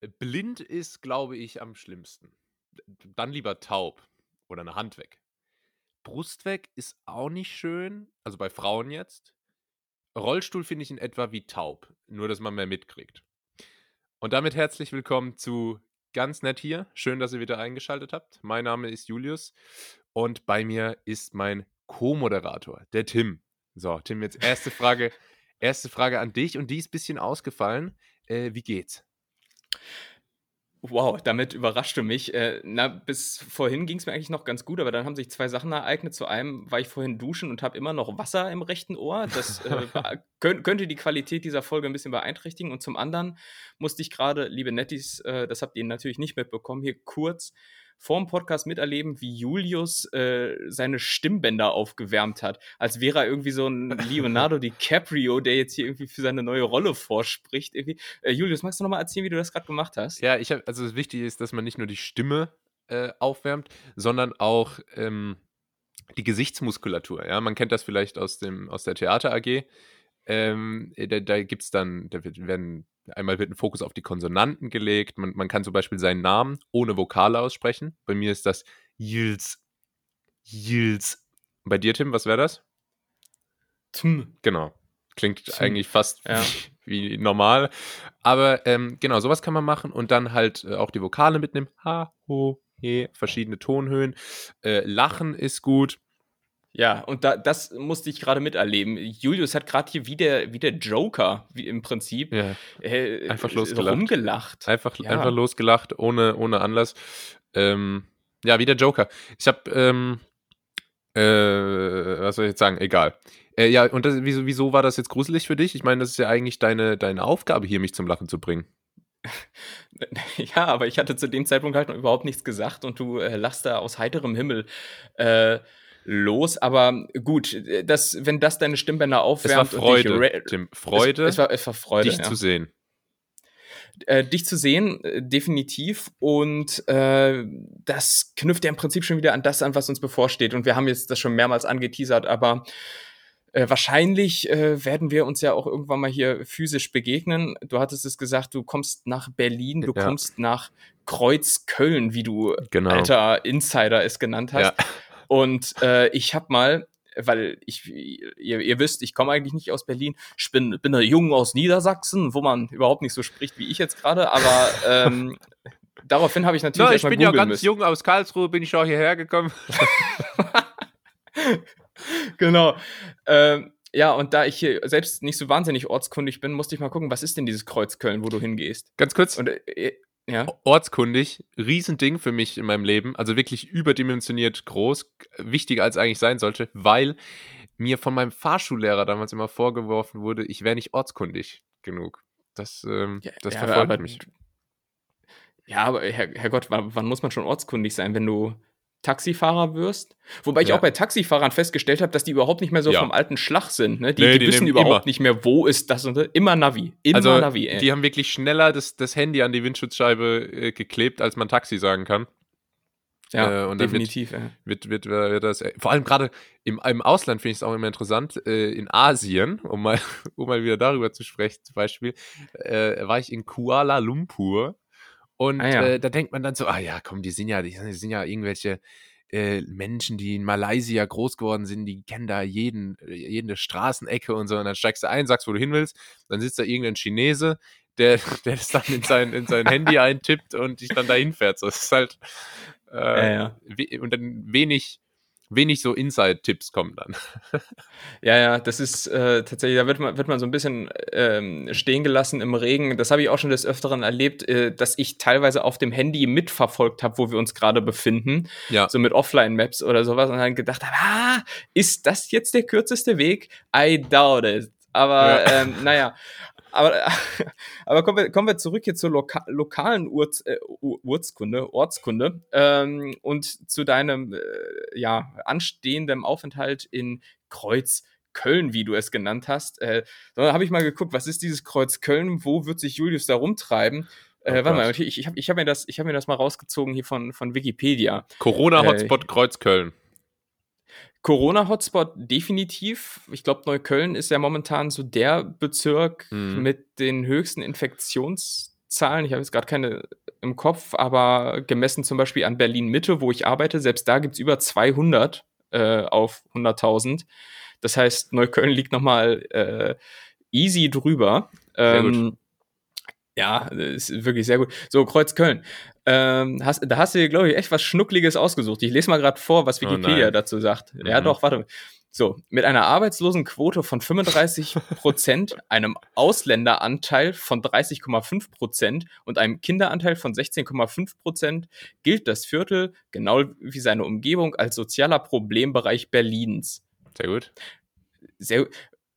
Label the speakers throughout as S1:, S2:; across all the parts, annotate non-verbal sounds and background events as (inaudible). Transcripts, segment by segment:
S1: Blind ist, glaube ich, am schlimmsten. Dann lieber taub oder eine Hand weg. Brust weg ist auch nicht schön, also bei Frauen jetzt. Rollstuhl finde ich in etwa wie taub, nur dass man mehr mitkriegt. Und damit herzlich willkommen zu Ganz nett hier. Schön, dass ihr wieder eingeschaltet habt. Mein Name ist Julius und bei mir ist mein Co-Moderator, der Tim. So, Tim, jetzt erste Frage, (laughs) erste Frage an dich und die ist ein bisschen ausgefallen. Äh, wie geht's?
S2: Wow, damit überrascht du mich. Äh, na, bis vorhin ging es mir eigentlich noch ganz gut, aber dann haben sich zwei Sachen ereignet. Zu einem war ich vorhin duschen und habe immer noch Wasser im rechten Ohr. Das äh, (laughs) könnt, könnte die Qualität dieser Folge ein bisschen beeinträchtigen. Und zum anderen musste ich gerade, liebe Nettis, äh, das habt ihr natürlich nicht mitbekommen, hier kurz vor dem Podcast miterleben, wie Julius äh, seine Stimmbänder aufgewärmt hat. Als wäre er irgendwie so ein (laughs) Leonardo DiCaprio, der jetzt hier irgendwie für seine neue Rolle vorspricht. Irgendwie. Äh, Julius, magst du noch mal erzählen, wie du das gerade gemacht hast?
S1: Ja, ich habe, also das Wichtige ist, dass man nicht nur die Stimme äh, aufwärmt, sondern auch ähm, die Gesichtsmuskulatur. Ja, man kennt das vielleicht aus dem aus der Theater AG. Ähm, da da gibt es dann, da werden Einmal wird ein Fokus auf die Konsonanten gelegt. Man, man kann zum Beispiel seinen Namen ohne Vokale aussprechen. Bei mir ist das Yils. Yils. Bei dir, Tim, was wäre das?
S2: Tm.
S1: Genau. Klingt Tm. eigentlich fast ja. wie, (laughs) wie, normal. Aber ähm, genau, sowas kann man machen und dann halt äh, auch die Vokale mitnehmen. Ha, ho, he, verschiedene Tonhöhen. Äh, Lachen ist gut.
S2: Ja, und da, das musste ich gerade miterleben. Julius hat gerade hier wie der, wie der Joker, wie im Prinzip,
S1: ja. äh, einfach losgelacht.
S2: rumgelacht.
S1: Einfach, ja. einfach losgelacht, ohne, ohne Anlass. Ähm, ja, wie der Joker. Ich habe, ähm, äh, was soll ich jetzt sagen? Egal. Äh, ja, und das, wieso, wieso war das jetzt gruselig für dich? Ich meine, das ist ja eigentlich deine, deine Aufgabe hier, mich zum Lachen zu bringen. (laughs)
S2: Ja, aber ich hatte zu dem Zeitpunkt halt noch überhaupt nichts gesagt und du äh, lachst da aus heiterem Himmel. Äh, los. Aber gut, das, wenn das deine Stimmbänder aufwärmt.
S1: Es war Freude, Tim. Freude,
S2: es, es, war, es war Freude,
S1: dich ja. zu sehen.
S2: Äh, dich zu sehen, äh, definitiv. Und äh, das knüpft ja im Prinzip schon wieder an das an, was uns bevorsteht. Und wir haben jetzt das schon mehrmals angeteasert, aber äh, wahrscheinlich äh, werden wir uns ja auch irgendwann mal hier physisch begegnen. Du hattest es gesagt, du kommst nach Berlin, du ja. kommst nach Kreuzköln, wie du
S1: genau.
S2: alter Insider es genannt hast. Ja. Und äh, ich habe mal, weil ich, ihr, ihr wisst, ich komme eigentlich nicht aus Berlin. Ich bin, bin ein Jung aus Niedersachsen, wo man überhaupt nicht so spricht wie ich jetzt gerade, aber ähm, (laughs) daraufhin habe ich natürlich.
S1: No, ich bin ja ganz müssen. jung aus Karlsruhe, bin ich auch hierher gekommen. (laughs)
S2: genau. Ähm, ja, und da ich hier selbst nicht so wahnsinnig ortskundig bin, musste ich mal gucken, was ist denn dieses Kreuzköln, wo du hingehst?
S1: Ganz kurz.
S2: Und, äh, ja.
S1: ortskundig, Riesending für mich in meinem Leben, also wirklich überdimensioniert groß, wichtiger als eigentlich sein sollte, weil mir von meinem Fahrschullehrer damals immer vorgeworfen wurde, ich wäre nicht ortskundig genug. Das, ähm, ja, das ja, verfolgt aber, mich.
S2: Ja, aber Herr, Herrgott, wann, wann muss man schon ortskundig sein, wenn du Taxifahrer wirst. Wobei ich ja. auch bei Taxifahrern festgestellt habe, dass die überhaupt nicht mehr so ja. vom alten Schlag sind. Ne? Die, nee, die, die wissen überhaupt immer. nicht mehr, wo ist das und. Immer Navi. Immer
S1: also,
S2: Navi.
S1: Ey. Die haben wirklich schneller das, das Handy an die Windschutzscheibe äh, geklebt, als man Taxi sagen kann.
S2: Ja, äh, und
S1: definitiv. Wird, wird, wird, wird, das, äh, vor allem gerade im, im Ausland finde ich es auch immer interessant. Äh, in Asien, um mal, (laughs) um mal wieder darüber zu sprechen, zum Beispiel, äh, war ich in Kuala Lumpur und ah, ja. äh, da denkt man dann so, ah ja, komm, die sind ja, die sind ja irgendwelche äh, Menschen, die in Malaysia groß geworden sind, die kennen da jeden, äh, jede Straßenecke und so. Und dann steigst du ein, sagst, wo du hin willst, dann sitzt da irgendein Chinese, der, (laughs) der das dann in sein, in sein Handy eintippt und dich dann dahin fährt. So, das ist halt äh, ja, ja. und dann wenig wenig so Inside-Tipps kommen dann.
S2: ja, ja, das ist äh, tatsächlich, da wird man, wird man so ein bisschen ähm, stehen gelassen im Regen. Das habe ich auch schon des Öfteren erlebt, äh, dass ich teilweise auf dem Handy mitverfolgt habe, wo wir uns gerade befinden.
S1: Ja.
S2: So mit Offline-Maps oder sowas und dann gedacht habe, ah, ist das jetzt der kürzeste Weg? I doubt it. Aber ja. ähm, naja, aber, (laughs) aber kommen, wir, kommen wir zurück hier zur Loka lokalen Urz, äh, Urzkunde, Ortskunde ähm, und zu deinem äh, ja, anstehenden Aufenthalt in Kreuz. Köln, wie du es genannt hast. Äh, da habe ich mal geguckt, was ist dieses Kreuz Köln? Wo wird sich Julius da rumtreiben? Äh, oh warte mal, ich, ich habe ich hab mir, das, hab mir das mal rausgezogen hier von, von Wikipedia.
S1: Corona-Hotspot äh, Kreuzköln.
S2: Corona-Hotspot definitiv. Ich glaube, Neukölln ist ja momentan so der Bezirk mhm. mit den höchsten Infektions- Zahlen, ich habe jetzt gerade keine im Kopf, aber gemessen zum Beispiel an Berlin-Mitte, wo ich arbeite, selbst da gibt es über 200 äh, auf 100.000. Das heißt, Neukölln liegt nochmal äh, easy drüber. Ähm, ja, ist wirklich sehr gut. So, Kreuzköln. Ähm, hast, da hast du dir, glaube ich, echt was Schnuckliges ausgesucht. Ich lese mal gerade vor, was oh Wikipedia oh dazu sagt. Mhm. Ja, doch, warte. So, mit einer Arbeitslosenquote von 35 Prozent, (laughs) einem Ausländeranteil von 30,5 Prozent und einem Kinderanteil von 16,5 Prozent gilt das Viertel, genau wie seine Umgebung, als sozialer Problembereich Berlins.
S1: Sehr gut.
S2: Sehr,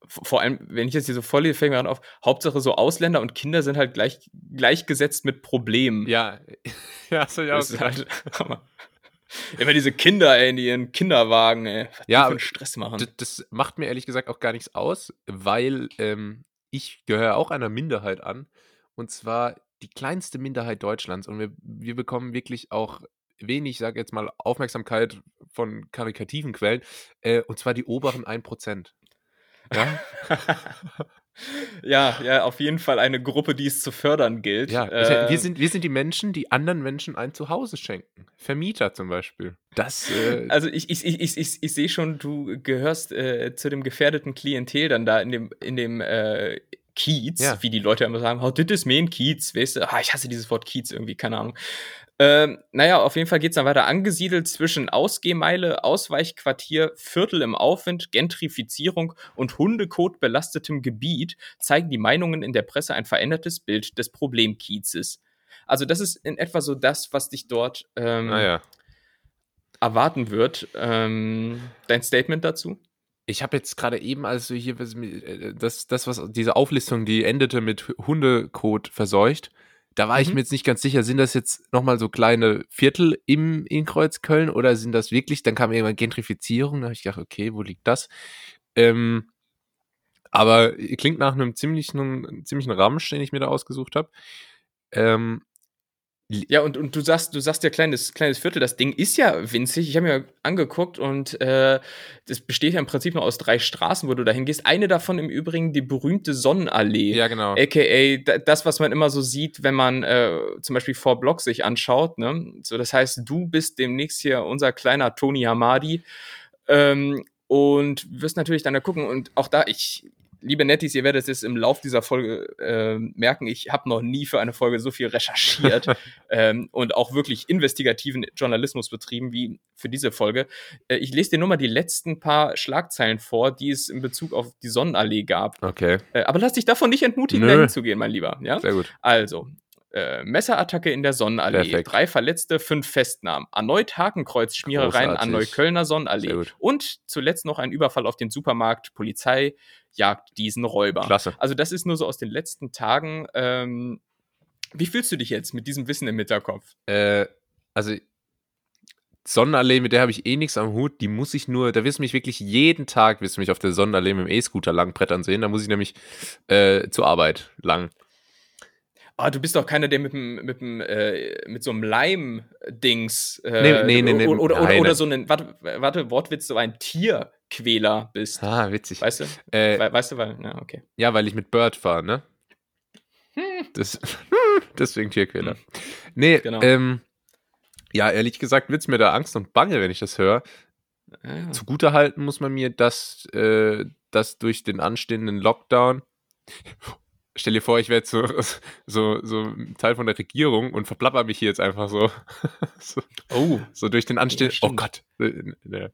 S2: vor allem, wenn ich jetzt hier so vorlese, fällt mir gerade auf, Hauptsache so Ausländer und Kinder sind halt gleich, gleichgesetzt mit Problemen.
S1: Ja, (laughs) ja, auch
S2: das halt, (laughs) Immer diese Kinder, ey, in ihren Kinderwagen, ey.
S1: Was ja, für einen Stress machen. Das, das, macht mir ehrlich gesagt auch gar nichts aus, weil ähm, ich gehöre auch einer Minderheit an. Und zwar die kleinste Minderheit Deutschlands. Und wir, wir bekommen wirklich auch wenig, sage jetzt mal, Aufmerksamkeit von karikativen Quellen. Äh, und zwar die oberen 1%.
S2: Ja? ja, ja, auf jeden Fall eine Gruppe, die es zu fördern gilt.
S1: Ja, äh, wir, sind, wir sind die Menschen, die anderen Menschen ein Zuhause schenken. Vermieter zum Beispiel.
S2: Das, äh also ich, ich, ich, ich, ich, sehe schon, du gehörst äh, zu dem gefährdeten Klientel dann da in dem, in dem äh, Kiez, ja. wie die Leute immer sagen, how did this mean Kiez, weißt du, ah, ich hasse dieses Wort Kiez irgendwie, keine Ahnung. Ähm, naja, auf jeden Fall geht es dann weiter. Angesiedelt zwischen Ausgehmeile, Ausweichquartier, Viertel im Aufwind, Gentrifizierung und Hundekot belastetem Gebiet zeigen die Meinungen in der Presse ein verändertes Bild des Problemkiezes. Also, das ist in etwa so das, was dich dort ähm,
S1: naja.
S2: erwarten wird. Ähm, dein Statement dazu?
S1: Ich habe jetzt gerade eben, also hier, äh, das, das, was diese Auflistung, die endete mit Hundekot verseucht, da war mhm. ich mir jetzt nicht ganz sicher, sind das jetzt nochmal so kleine Viertel im in Kreuzköln oder sind das wirklich, dann kam irgendwann Gentrifizierung, da habe ich gedacht, okay, wo liegt das? Ähm, aber klingt nach einem ziemlichen, ziemlichen Ramsch, den ich mir da ausgesucht habe. Ähm,
S2: ja, und, und du sagst, du sagst ja kleines, kleines Viertel, das Ding ist ja winzig. Ich habe mir angeguckt und äh, das besteht ja im Prinzip nur aus drei Straßen, wo du dahin gehst. Eine davon im Übrigen die berühmte Sonnenallee.
S1: Ja, genau.
S2: AKA das, was man immer so sieht, wenn man äh, zum Beispiel vor Block sich anschaut. Ne? So, das heißt, du bist demnächst hier unser kleiner Tony Hamadi. Ähm, und wirst natürlich dann da gucken. Und auch da, ich liebe Nettis, ihr werdet es im Lauf dieser Folge äh, merken, ich habe noch nie für eine Folge so viel recherchiert (laughs) ähm, und auch wirklich investigativen Journalismus betrieben wie für diese Folge. Äh, ich lese dir nur mal die letzten paar Schlagzeilen vor, die es in Bezug auf die Sonnenallee gab.
S1: Okay.
S2: Äh, aber lass dich davon nicht entmutigen, dahin zu gehen, mein Lieber. Ja?
S1: Sehr gut.
S2: Also, äh, Messerattacke in der Sonnenallee. Perfekt. Drei Verletzte, fünf Festnahmen. Erneut Hakenkreuzschmierereien an Neuköllner Sonnenallee. Und zuletzt noch ein Überfall auf den Supermarkt. Polizei jagt diesen Räuber.
S1: Klasse.
S2: Also das ist nur so aus den letzten Tagen. Ähm, wie fühlst du dich jetzt mit diesem Wissen im Hinterkopf?
S1: Äh, also Sonnenallee, mit der habe ich eh nichts am Hut. Die muss ich nur, da wirst du mich wirklich jeden Tag, wirst du mich auf der Sonnenallee mit dem E-Scooter lang brettern sehen. Da muss ich nämlich äh, zur Arbeit lang.
S2: Ah, du bist doch keiner, der mit, mit, äh, mit so einem Leim-Dings
S1: äh, nee, nee, nee, nee,
S2: oder, oder, oder, so einen, warte, warte, Wortwitz, so ein Tierquäler bist.
S1: Ah, witzig.
S2: Weißt du? Äh, We weißt du, weil, ja, okay.
S1: Ja, weil ich mit Bird fahre, ne? (laughs) Das, (laughs) deswegen Tierquäler. Hm. Nee, genau. ähm, ja, ehrlich gesagt wird es mir da Angst und Bange, wenn ich das höre. Ja. Zugutehalten muss man mir, dass, äh, dass durch den anstehenden Lockdown stell dir vor, ich wäre jetzt so, (laughs) so, so Teil von der Regierung und verplapper mich hier jetzt einfach so. (laughs) so oh. So durch den anstehenden, ja, oh Gott, äh,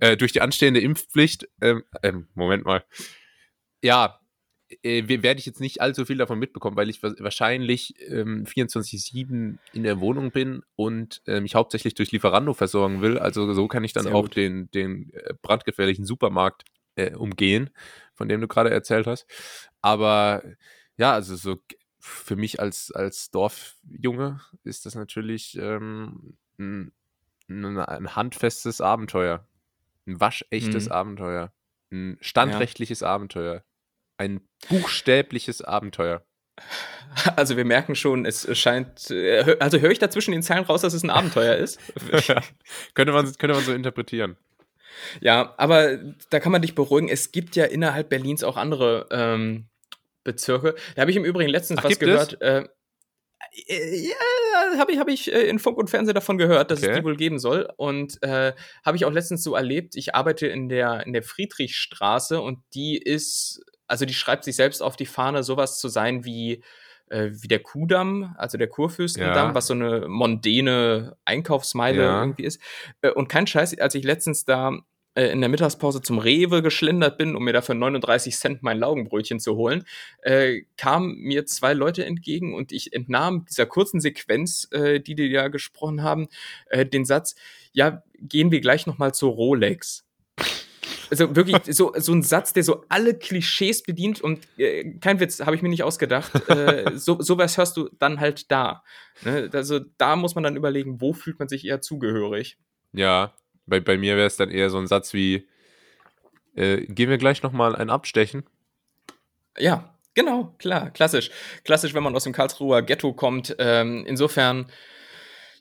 S1: äh, durch die anstehende Impfpflicht, ähm, ähm, Moment mal. Ja, äh, werde ich jetzt nicht allzu viel davon mitbekommen, weil ich wahrscheinlich ähm, 24-7 in der Wohnung bin und äh, mich hauptsächlich durch Lieferando versorgen will. Also so kann ich dann Sehr auch gut. den, den äh, brandgefährlichen Supermarkt äh, umgehen, von dem du gerade erzählt hast. Aber ja, also so für mich als, als Dorfjunge ist das natürlich ähm, ein, ein, handfestes Abenteuer. Ein waschechtes mhm. Abenteuer. Ein standrechtliches ja. Abenteuer. Ein buchstäbliches Abenteuer. (laughs)
S2: Also wir merken schon, es scheint, äh, also höre ich da zwischen den Zeilen raus, dass es ein Abenteuer ist? (laughs)
S1: könnte, man, könnte man so interpretieren.
S2: Ja, aber da kann man dich beruhigen. Es gibt ja innerhalb Berlins auch andere ähm, Bezirke. Da habe ich im Übrigen letztens Ach, was gehört. Äh, Äh, ja, habe ich, hab ich äh, in Funk und Fernsehen davon gehört, dass okay. es die wohl geben soll. Und äh, habe ich auch letztens so erlebt. Ich arbeite in der, in der Friedrichstraße und die ist, also die schreibt sich selbst auf die Fahne, sowas zu sein wie, äh, wie der Kudamm, also der Kurfürstendamm, ja. was so eine mondäne Einkaufsmeile ja. irgendwie ist. Und kein Scheiß, als ich letztens da äh, in der Mittagspause zum Rewe geschlendert bin, um mir dafür 39 Cent mein Laugenbrötchen zu holen, äh, kamen mir zwei Leute entgegen und ich entnahm dieser kurzen Sequenz, äh, die die ja gesprochen haben, äh, den Satz, ja, gehen wir gleich nochmal zur Rolex. Also wirklich (laughs) so, so ein Satz, der so alle Klischees bedient und äh, kein Witz, habe ich mir nicht ausgedacht. äh, (laughs) so, sowas hörst du dann halt da. Ne? Also da muss man dann überlegen, wo fühlt man sich eher zugehörig.
S1: Ja, bei, bei mir wäre es dann eher so ein Satz wie, äh, gehen wir gleich nochmal ein Abstechen?
S2: Ja, genau, klar, klassisch. Klassisch, wenn man aus dem Karlsruher Ghetto kommt. Ähm, insofern,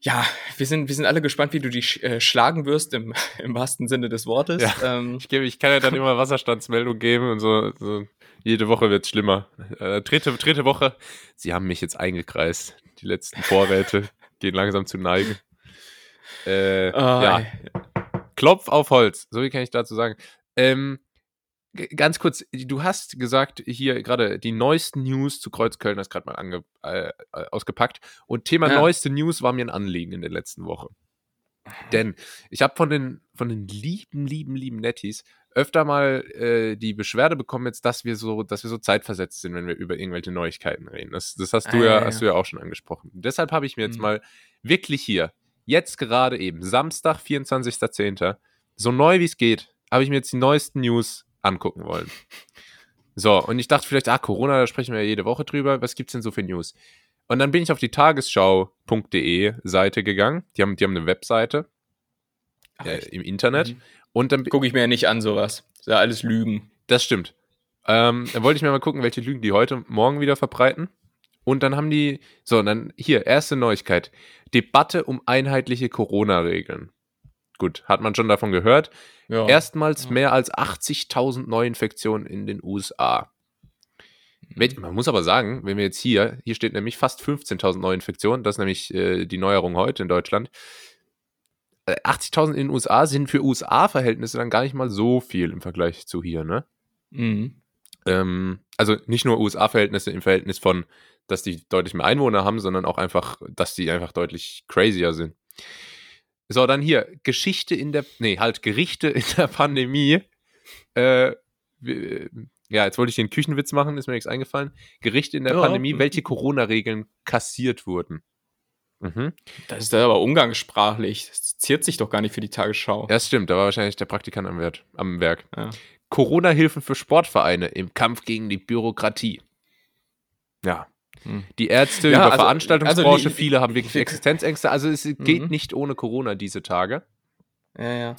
S2: ja, wir sind, wir sind alle gespannt, wie du dich äh, schlagen wirst, im, (laughs) im wahrsten Sinne des Wortes.
S1: Ja, ähm, ich, gebe, ich kann ja dann immer Wasserstandsmeldung geben und so. so jede Woche wird es schlimmer. Äh, dritte, dritte Woche, sie haben mich jetzt eingekreist. Die letzten Vorräte (laughs) gehen langsam zu neigen. Äh, oh, ja. Klopf auf Holz, so wie kann ich dazu sagen. Ähm, ganz kurz, du hast gesagt, hier gerade die neuesten News zu Kreuzköln, hast gerade mal ange, äh, äh, ausgepackt. Und Thema ja. neueste News war mir ein Anliegen in der letzten Woche. Denn ich habe von den, von den lieben, lieben, lieben Netties öfter mal äh, die Beschwerde bekommen jetzt, dass wir so, dass wir so zeitversetzt sind, wenn wir über irgendwelche Neuigkeiten reden. Das, das hast du ah, ja, ja, hast du ja auch schon angesprochen. Deshalb habe ich mir jetzt mhm. mal wirklich hier jetzt gerade eben, Samstag, 24.10., so neu wie es geht, habe ich mir jetzt die neuesten News angucken wollen. So, und ich dachte vielleicht, ah, Corona, da sprechen wir ja jede Woche drüber. Was gibt es denn so für News? Und dann bin ich auf die tagesschau.de Seite gegangen. Die haben, die haben eine Webseite äh, im Internet. Mhm.
S2: Und dann gucke ich mir ja nicht an, sowas. Das ist ja alles Lügen.
S1: Das stimmt. Ähm, dann wollte ich mir mal gucken, welche Lügen die heute morgen wieder verbreiten. Und dann haben die, so, dann hier, erste Neuigkeit. Debatte um einheitliche Corona-Regeln. Gut, hat man schon davon gehört. Ja. Erstmals ja. mehr als 80.000 Neuinfektionen in den USA. Mhm. Man muss aber sagen, wenn wir jetzt hier, hier steht nämlich fast 15.000 Neuinfektionen, das ist nämlich äh, die Neuerung heute in Deutschland. 80.000 äh, in den USA sind für USA-Verhältnisse dann gar nicht mal so viel im Vergleich zu hier, ne? Mhm. Ähm, also nicht nur USA-Verhältnisse im Verhältnis von dass die deutlich mehr Einwohner haben, sondern auch einfach, dass die einfach deutlich crazier sind. So, dann hier, Geschichte in der, nee, halt Gerichte in der Pandemie. Äh, ja, jetzt wollte ich den Küchenwitz machen, ist mir nichts eingefallen. Gerichte in der ja. Pandemie, welche Corona-Regeln kassiert wurden.
S2: Mhm. Das ist aber umgangssprachlich. Das ziert sich doch gar nicht für die Tagesschau.
S1: Ja, das stimmt. Da war wahrscheinlich der Praktikant am, Wert, am Werk. Ja. Corona-Hilfen für Sportvereine im Kampf gegen die Bürokratie. Ja. Die Ärzte ja, über also, Veranstaltungsbranche, also, viele haben wirklich Existenzängste. Also es geht mhm. nicht ohne Corona diese Tage.
S2: Ja, ja.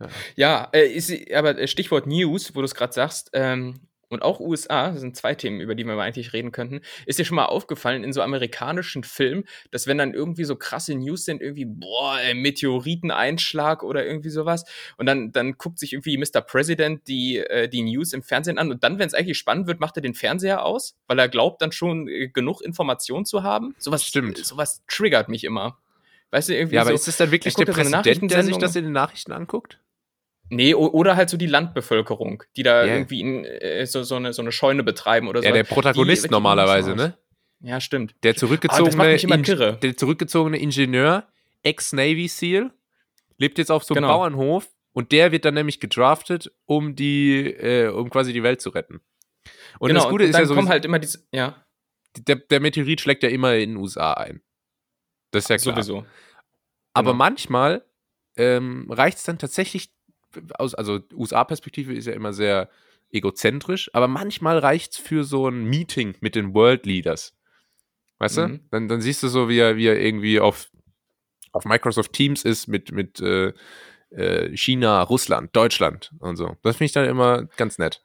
S2: Ja, ja äh, ist, aber Stichwort News, wo du es gerade sagst, ähm, und auch USA, das sind zwei Themen, über die wir mal eigentlich reden könnten, ist dir schon mal aufgefallen in so amerikanischen Filmen, dass wenn dann irgendwie so krasse News sind, irgendwie, boah, ey, Meteoriteneinschlag oder irgendwie sowas, und dann, dann guckt sich irgendwie Mr. President die, äh, die News im Fernsehen an und dann, wenn es eigentlich spannend wird, macht er den Fernseher aus, weil er glaubt, dann schon äh, genug Informationen zu haben. Sowas, Stimmt. sowas triggert mich immer.
S1: Weißt du, irgendwie. Ja, aber so, ist es dann wirklich der Präsident, der sich das in den Nachrichten anguckt?
S2: Nee, oder halt so die Landbevölkerung, die da yeah. irgendwie in, äh, so, so, eine, so eine Scheune betreiben oder so.
S1: Ja, der Protagonist die, normalerweise, ne?
S2: Ja, stimmt.
S1: Der zurückgezogene, ah, der zurückgezogene Ingenieur, Ex-Navy SEAL, lebt jetzt auf so einem genau. Bauernhof und der wird dann nämlich gedraftet, um die, äh, um quasi die Welt zu retten.
S2: Und genau, das Gute und ist ja so. halt immer diese, ja.
S1: Der, der Meteorit schlägt ja immer in den USA ein. Das ist ja klar. Sowieso. Aber genau. manchmal ähm, reicht es dann tatsächlich aus, also USA-Perspektive ist ja immer sehr egozentrisch, aber manchmal reicht es für so ein Meeting mit den World Leaders. Weißt mhm. du? Dann, dann siehst du so, wie er, wie er irgendwie auf, auf Microsoft Teams ist mit, mit äh, äh, China, Russland, Deutschland und so. Das finde ich dann immer ganz nett.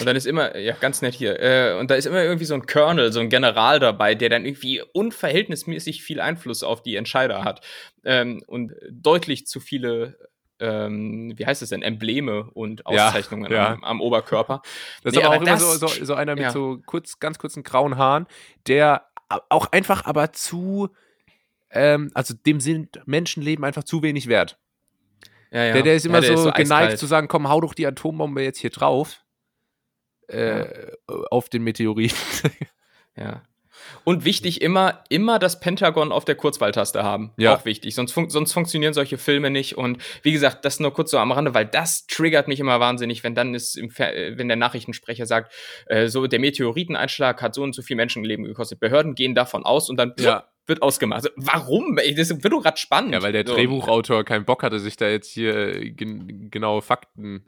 S2: Und dann ist immer, ja, ganz nett hier. Äh, und da ist immer irgendwie so ein Colonel, so ein General dabei, der dann irgendwie unverhältnismäßig viel Einfluss auf die Entscheider hat. Ähm, und deutlich zu viele ähm, wie heißt es denn, Embleme und Auszeichnungen ja, ja. Am, am, Oberkörper. (laughs)
S1: Das nee, ist aber auch immer so, so, so, einer mit ja. so kurz, ganz kurzen grauen Haaren, der auch einfach aber zu, ähm, also dem sind Menschenleben einfach zu wenig wert. Der, der ist immer
S2: der
S1: so,
S2: ist
S1: geneigt
S2: eiskalt.
S1: zu sagen, komm, hau doch die Atombombe jetzt hier drauf. Äh, Auf den Meteoriten.
S2: Ja. Und wichtig immer, immer das Pentagon auf der Kurzwahltaste haben.
S1: Ja.
S2: Auch wichtig. Sonst, fun sonst funktionieren solche Filme nicht. Und wie gesagt, das nur kurz so am Rande, weil das triggert mich immer wahnsinnig, wenn dann ist äh, wenn der Nachrichtensprecher sagt, äh, so der Meteoriteneinschlag hat so und so viel Menschenleben gekostet. Behörden gehen davon aus und dann
S1: Ja.
S2: wird ausgemacht. Also, warum? Ey, Das wird doch gerade spannend.
S1: Ja, weil der
S2: So.
S1: Drehbuchautor keinen Bock hatte, sich da jetzt hier äh, gen genaue Fakten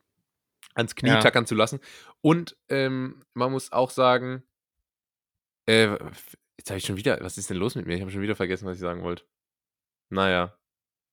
S1: ans Knie
S2: Ja.
S1: tackern zu lassen. Und ähm, man muss auch sagen, äh, jetzt habe ich schon wieder, was ist denn los mit mir? Ich habe schon wieder vergessen, was ich sagen wollte. Naja.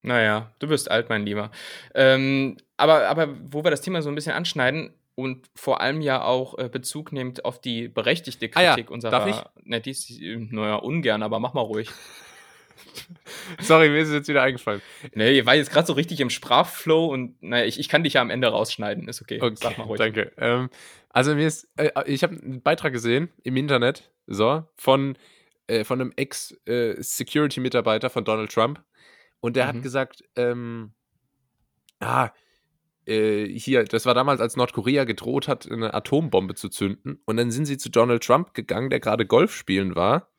S2: Naja, du wirst alt, mein Lieber. Ähm, aber, aber wo wir das Thema so ein bisschen anschneiden und vor allem ja auch äh, Bezug nehmt auf die berechtigte
S1: Ah ja,
S2: Kritik unserer.
S1: darf ich?
S2: Ne, die ist, naja, ungern, aber mach mal ruhig. (laughs)
S1: Sorry, mir ist es jetzt wieder eingefallen.
S2: Ne, ihr war jetzt gerade so richtig im Sprachflow und naja, ich, ich kann dich ja am Ende rausschneiden. Ist okay.
S1: Okay,
S2: Sag mal ruhig.
S1: danke. Ähm, also mir ist, äh, ich habe einen Beitrag gesehen im Internet, so, von, äh, von einem Ex-Security-Mitarbeiter von Donald Trump. Und der
S2: Mhm.
S1: hat gesagt, ähm, ah, äh, hier, das war damals, als Nordkorea gedroht hat, eine Atombombe zu zünden. Und dann sind sie zu Donald Trump gegangen, der gerade Golf spielen war.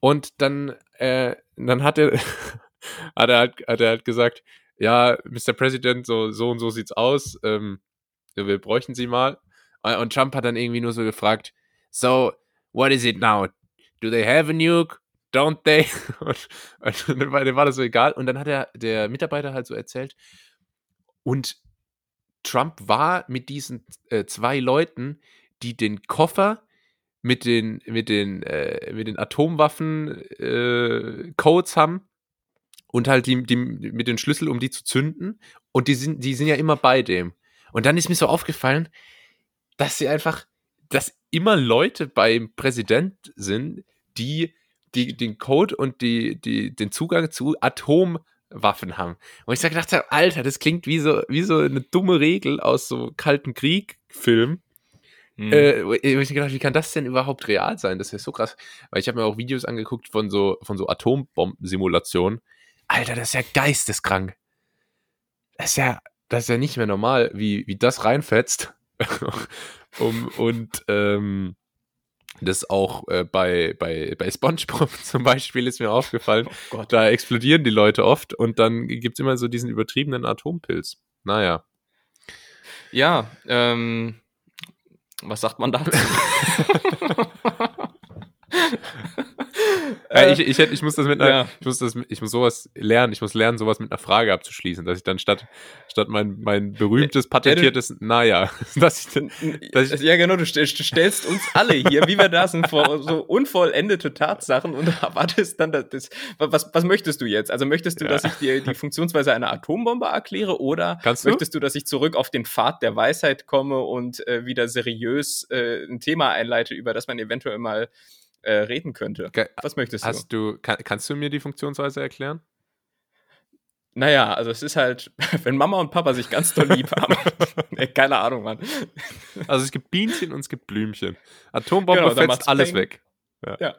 S1: Und dann, äh, dann hat er, (laughs) hat er halt, hat er halt gesagt, ja, Mr. President, so, so und so sieht's aus. Ähm, wir bräuchten sie mal. Äh, Und Trump hat dann irgendwie nur so gefragt, so, what is it now? Do they have a nuke? Don't they? (laughs) Und, und dann war, das so egal. Und dann hat er, der Mitarbeiter halt so erzählt. Und Trump war mit diesen äh, zwei Leuten, die den Koffer mit den, mit den, äh, mit den Atomwaffen äh, haben und halt die, die mit den Schlüssel, um die zu zünden. Und die sind, die sind ja immer bei dem. Und dann ist mir so aufgefallen, dass sie einfach, dass immer Leute beim Präsident sind, die, die den Code und die, die, den Zugang zu Atomwaffen haben. Und ich gedacht habe, Alter, das klingt wie so, wie so eine dumme Regel aus so Kalten Krieg-Filmen.
S2: Hm.
S1: Äh, ich gedacht, wie kann das denn überhaupt real sein? Das ist ja so krass. Weil ich habe mir auch Videos angeguckt von so, von so Atombombensimulationen. Alter, das ist ja geisteskrank. Das ist ja, das ist ja nicht mehr normal, wie, wie das reinfetzt. (laughs) um, und ähm, das auch äh, bei, bei, bei SpongeBob (laughs) zum Beispiel ist mir aufgefallen.
S2: oh Gott.
S1: Da explodieren die Leute oft und dann gibt es immer so diesen übertriebenen Atompilz. Naja.
S2: Ja, ähm, was sagt man dazu? (laughs) (laughs)
S1: Äh, ich, ich, hätte, ich muss das mit einer,
S2: ja.
S1: ich muss das, ich muss sowas lernen, ich muss lernen, sowas mit einer Frage abzuschließen, dass ich dann statt, statt mein, mein berühmtes, patentiertes, naja, (laughs) dass ich dann, dass ich,
S2: ja, genau, du, st- du stellst uns alle hier, wie wir da sind, vor so unvollendete Tatsachen und (laughs) erwartest dann, das, was, was möchtest du jetzt? Also möchtest du,
S1: Ja.
S2: dass ich dir die Funktionsweise einer Atombombe erkläre oder
S1: Kannst du?
S2: möchtest du, dass ich zurück auf den Pfad der Weisheit komme und äh, wieder seriös äh, ein Thema einleite, über das man eventuell mal äh, reden könnte? Was möchtest du?
S1: hast du, kann, kannst du mir die Funktionsweise erklären?
S2: Naja, also es ist halt, (laughs) wenn Mama und Papa sich ganz doll lieb (laughs) haben. (laughs) nee, keine Ahnung, Mann.
S1: Also es gibt Bienchen und es gibt Blümchen. Atombombe
S2: Genau,
S1: fetzt alles
S2: Peng.
S1: weg.
S2: Ja.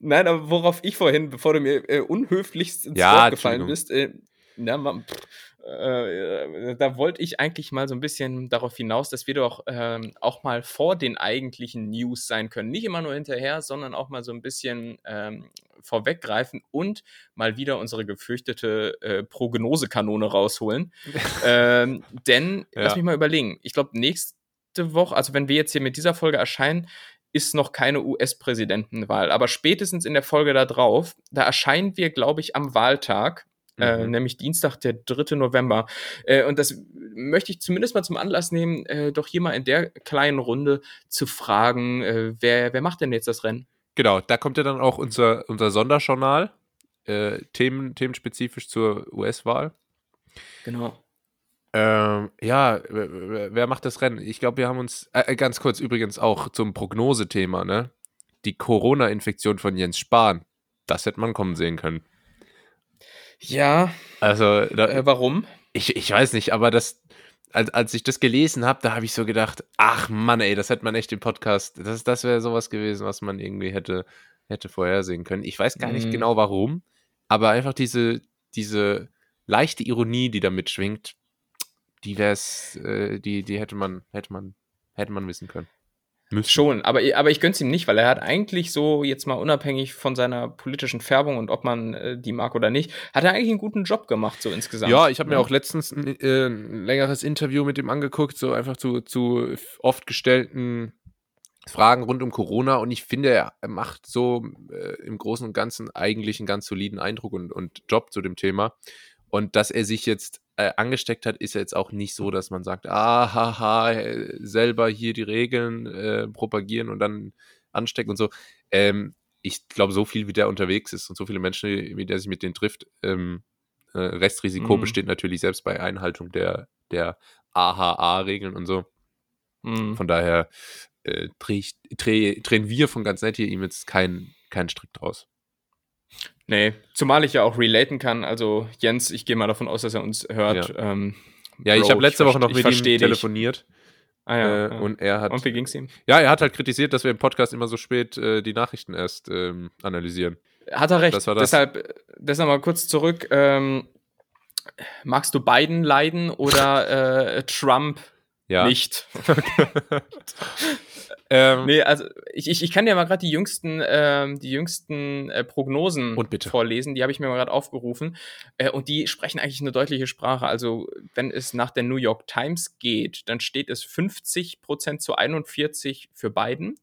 S2: Nein, aber worauf ich vorhin, bevor du mir äh, unhöflichst ins
S1: Ja,
S2: Wort gefallen bist, äh, na, ma, pff, äh, äh, da wollte ich eigentlich mal so ein bisschen darauf hinaus, dass wir doch ähm, auch mal vor den eigentlichen News sein können. Nicht immer nur hinterher, sondern auch mal so ein bisschen ähm, vorweggreifen und mal wieder unsere gefürchtete äh, Prognosekanone rausholen. (laughs) ähm, denn, lass
S1: Ja.
S2: mich mal überlegen, ich glaube, nächste Woche, also wenn wir jetzt hier mit dieser Folge erscheinen, ist noch keine US-Präsidentenwahl. Aber spätestens in der Folge da drauf, da erscheinen wir, glaube ich, am Wahltag. Äh,
S1: Mhm.
S2: nämlich Dienstag, der 3. November. Äh, und das möchte ich zumindest mal zum Anlass nehmen, äh, doch hier mal in der kleinen Runde zu fragen, äh, wer, wer macht denn jetzt das Rennen?
S1: Genau, da kommt ja dann auch unser, unser Sonderjournal, äh, Themen, themenspezifisch zur US-Wahl.
S2: Genau.
S1: Ähm, ja, wer, macht das Rennen? Ich glaube, wir haben uns, äh, ganz kurz übrigens auch zum Prognosethema, ne? Die Corona-Infektion von Jens Spahn. Das hätte man kommen sehen können.
S2: Ja,
S1: Also, da,
S2: äh, warum?
S1: ich, ich weiß nicht, aber das, als, als ich das gelesen habe, da habe ich so gedacht, ach Mann, ey, das hätte man echt im Podcast, das, das wäre sowas gewesen, was man irgendwie hätte, hätte vorhersehen können. Ich weiß gar nicht
S2: Mhm.
S1: genau warum, aber einfach diese, diese leichte Ironie, die da mitschwingt, die wär's, äh, die, die hätte man, hätte man, hätte man wissen können. Müssen.
S2: Schon, aber, aber ich gönn's ihm nicht, weil er hat eigentlich so, jetzt mal unabhängig von seiner politischen Färbung und ob man äh, die mag oder nicht, hat er eigentlich einen guten Job gemacht, so insgesamt.
S1: Ja, ich habe mir auch letztens ein, äh, ein längeres Interview mit ihm angeguckt, so einfach zu, zu oft gestellten Fragen rund um Corona und ich finde, er macht so äh, im Großen und Ganzen eigentlich einen ganz soliden Eindruck und, und Job zu dem Thema. Und dass er sich jetzt äh, angesteckt hat, ist ja jetzt auch nicht so, dass man sagt, ah, haha, selber hier die Regeln äh, propagieren und dann anstecken und so. Ähm, ich glaube, so viel wie der unterwegs ist und so viele Menschen, wie der sich mit denen trifft, ähm, äh, Restrisiko
S2: Mhm.
S1: besteht natürlich selbst bei Einhaltung der, der AHA-Regeln und so.
S2: Mhm.
S1: Von daher äh, drehen wir von ganz nett hier ihm jetzt keinen keinen Strick draus.
S2: Nee, zumal ich ja auch relaten kann. Also, Jens, ich gehe mal davon aus, dass er uns hört.
S1: Ja.
S2: Ähm,
S1: Ja, ich
S2: Bro,
S1: habe letzte
S2: ich
S1: Woche noch mit
S2: ich
S1: ihm
S2: dich.
S1: telefoniert
S2: Ah, ja,
S1: äh,
S2: ja.
S1: und er hat
S2: Und wie ging's ihm?
S1: ja, er hat halt kritisiert, dass wir im Podcast immer so spät äh, die Nachrichten erst ähm, analysieren.
S2: Hat er recht.
S1: Das war das.
S2: Deshalb, äh, deshalb mal kurz zurück. Ähm, magst du Biden leiden oder äh, Trump
S1: Ja.
S2: nicht? (laughs) (laughs)
S1: Ähm,
S2: Nee, also ich, ich, ich kann dir mal gerade die jüngsten, ähm, die jüngsten äh, Prognosen
S1: Und bitte.
S2: vorlesen. Die habe ich mir mal gerade aufgerufen. Äh, und die sprechen eigentlich eine deutliche Sprache. Also, wenn es nach der New York Times geht, dann steht es 50% zu 41 für Biden.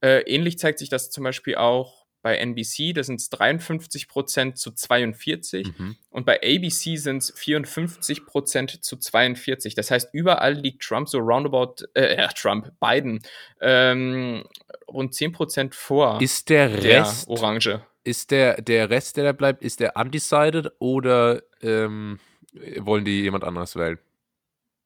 S2: Äh, ähnlich zeigt sich das zum Beispiel auch bei NBC, da sind es 53% zu 42
S1: mhm.
S2: und bei ABC sind es 54% zu 42. Das heißt, überall liegt Trump so roundabout, äh, Trump, Biden, ähm, rund 10% vor
S1: Ist der
S2: der
S1: Rest,
S2: Orange.
S1: ist der, der Rest, der da bleibt, ist der undecided oder ähm, wollen die jemand anderes wählen?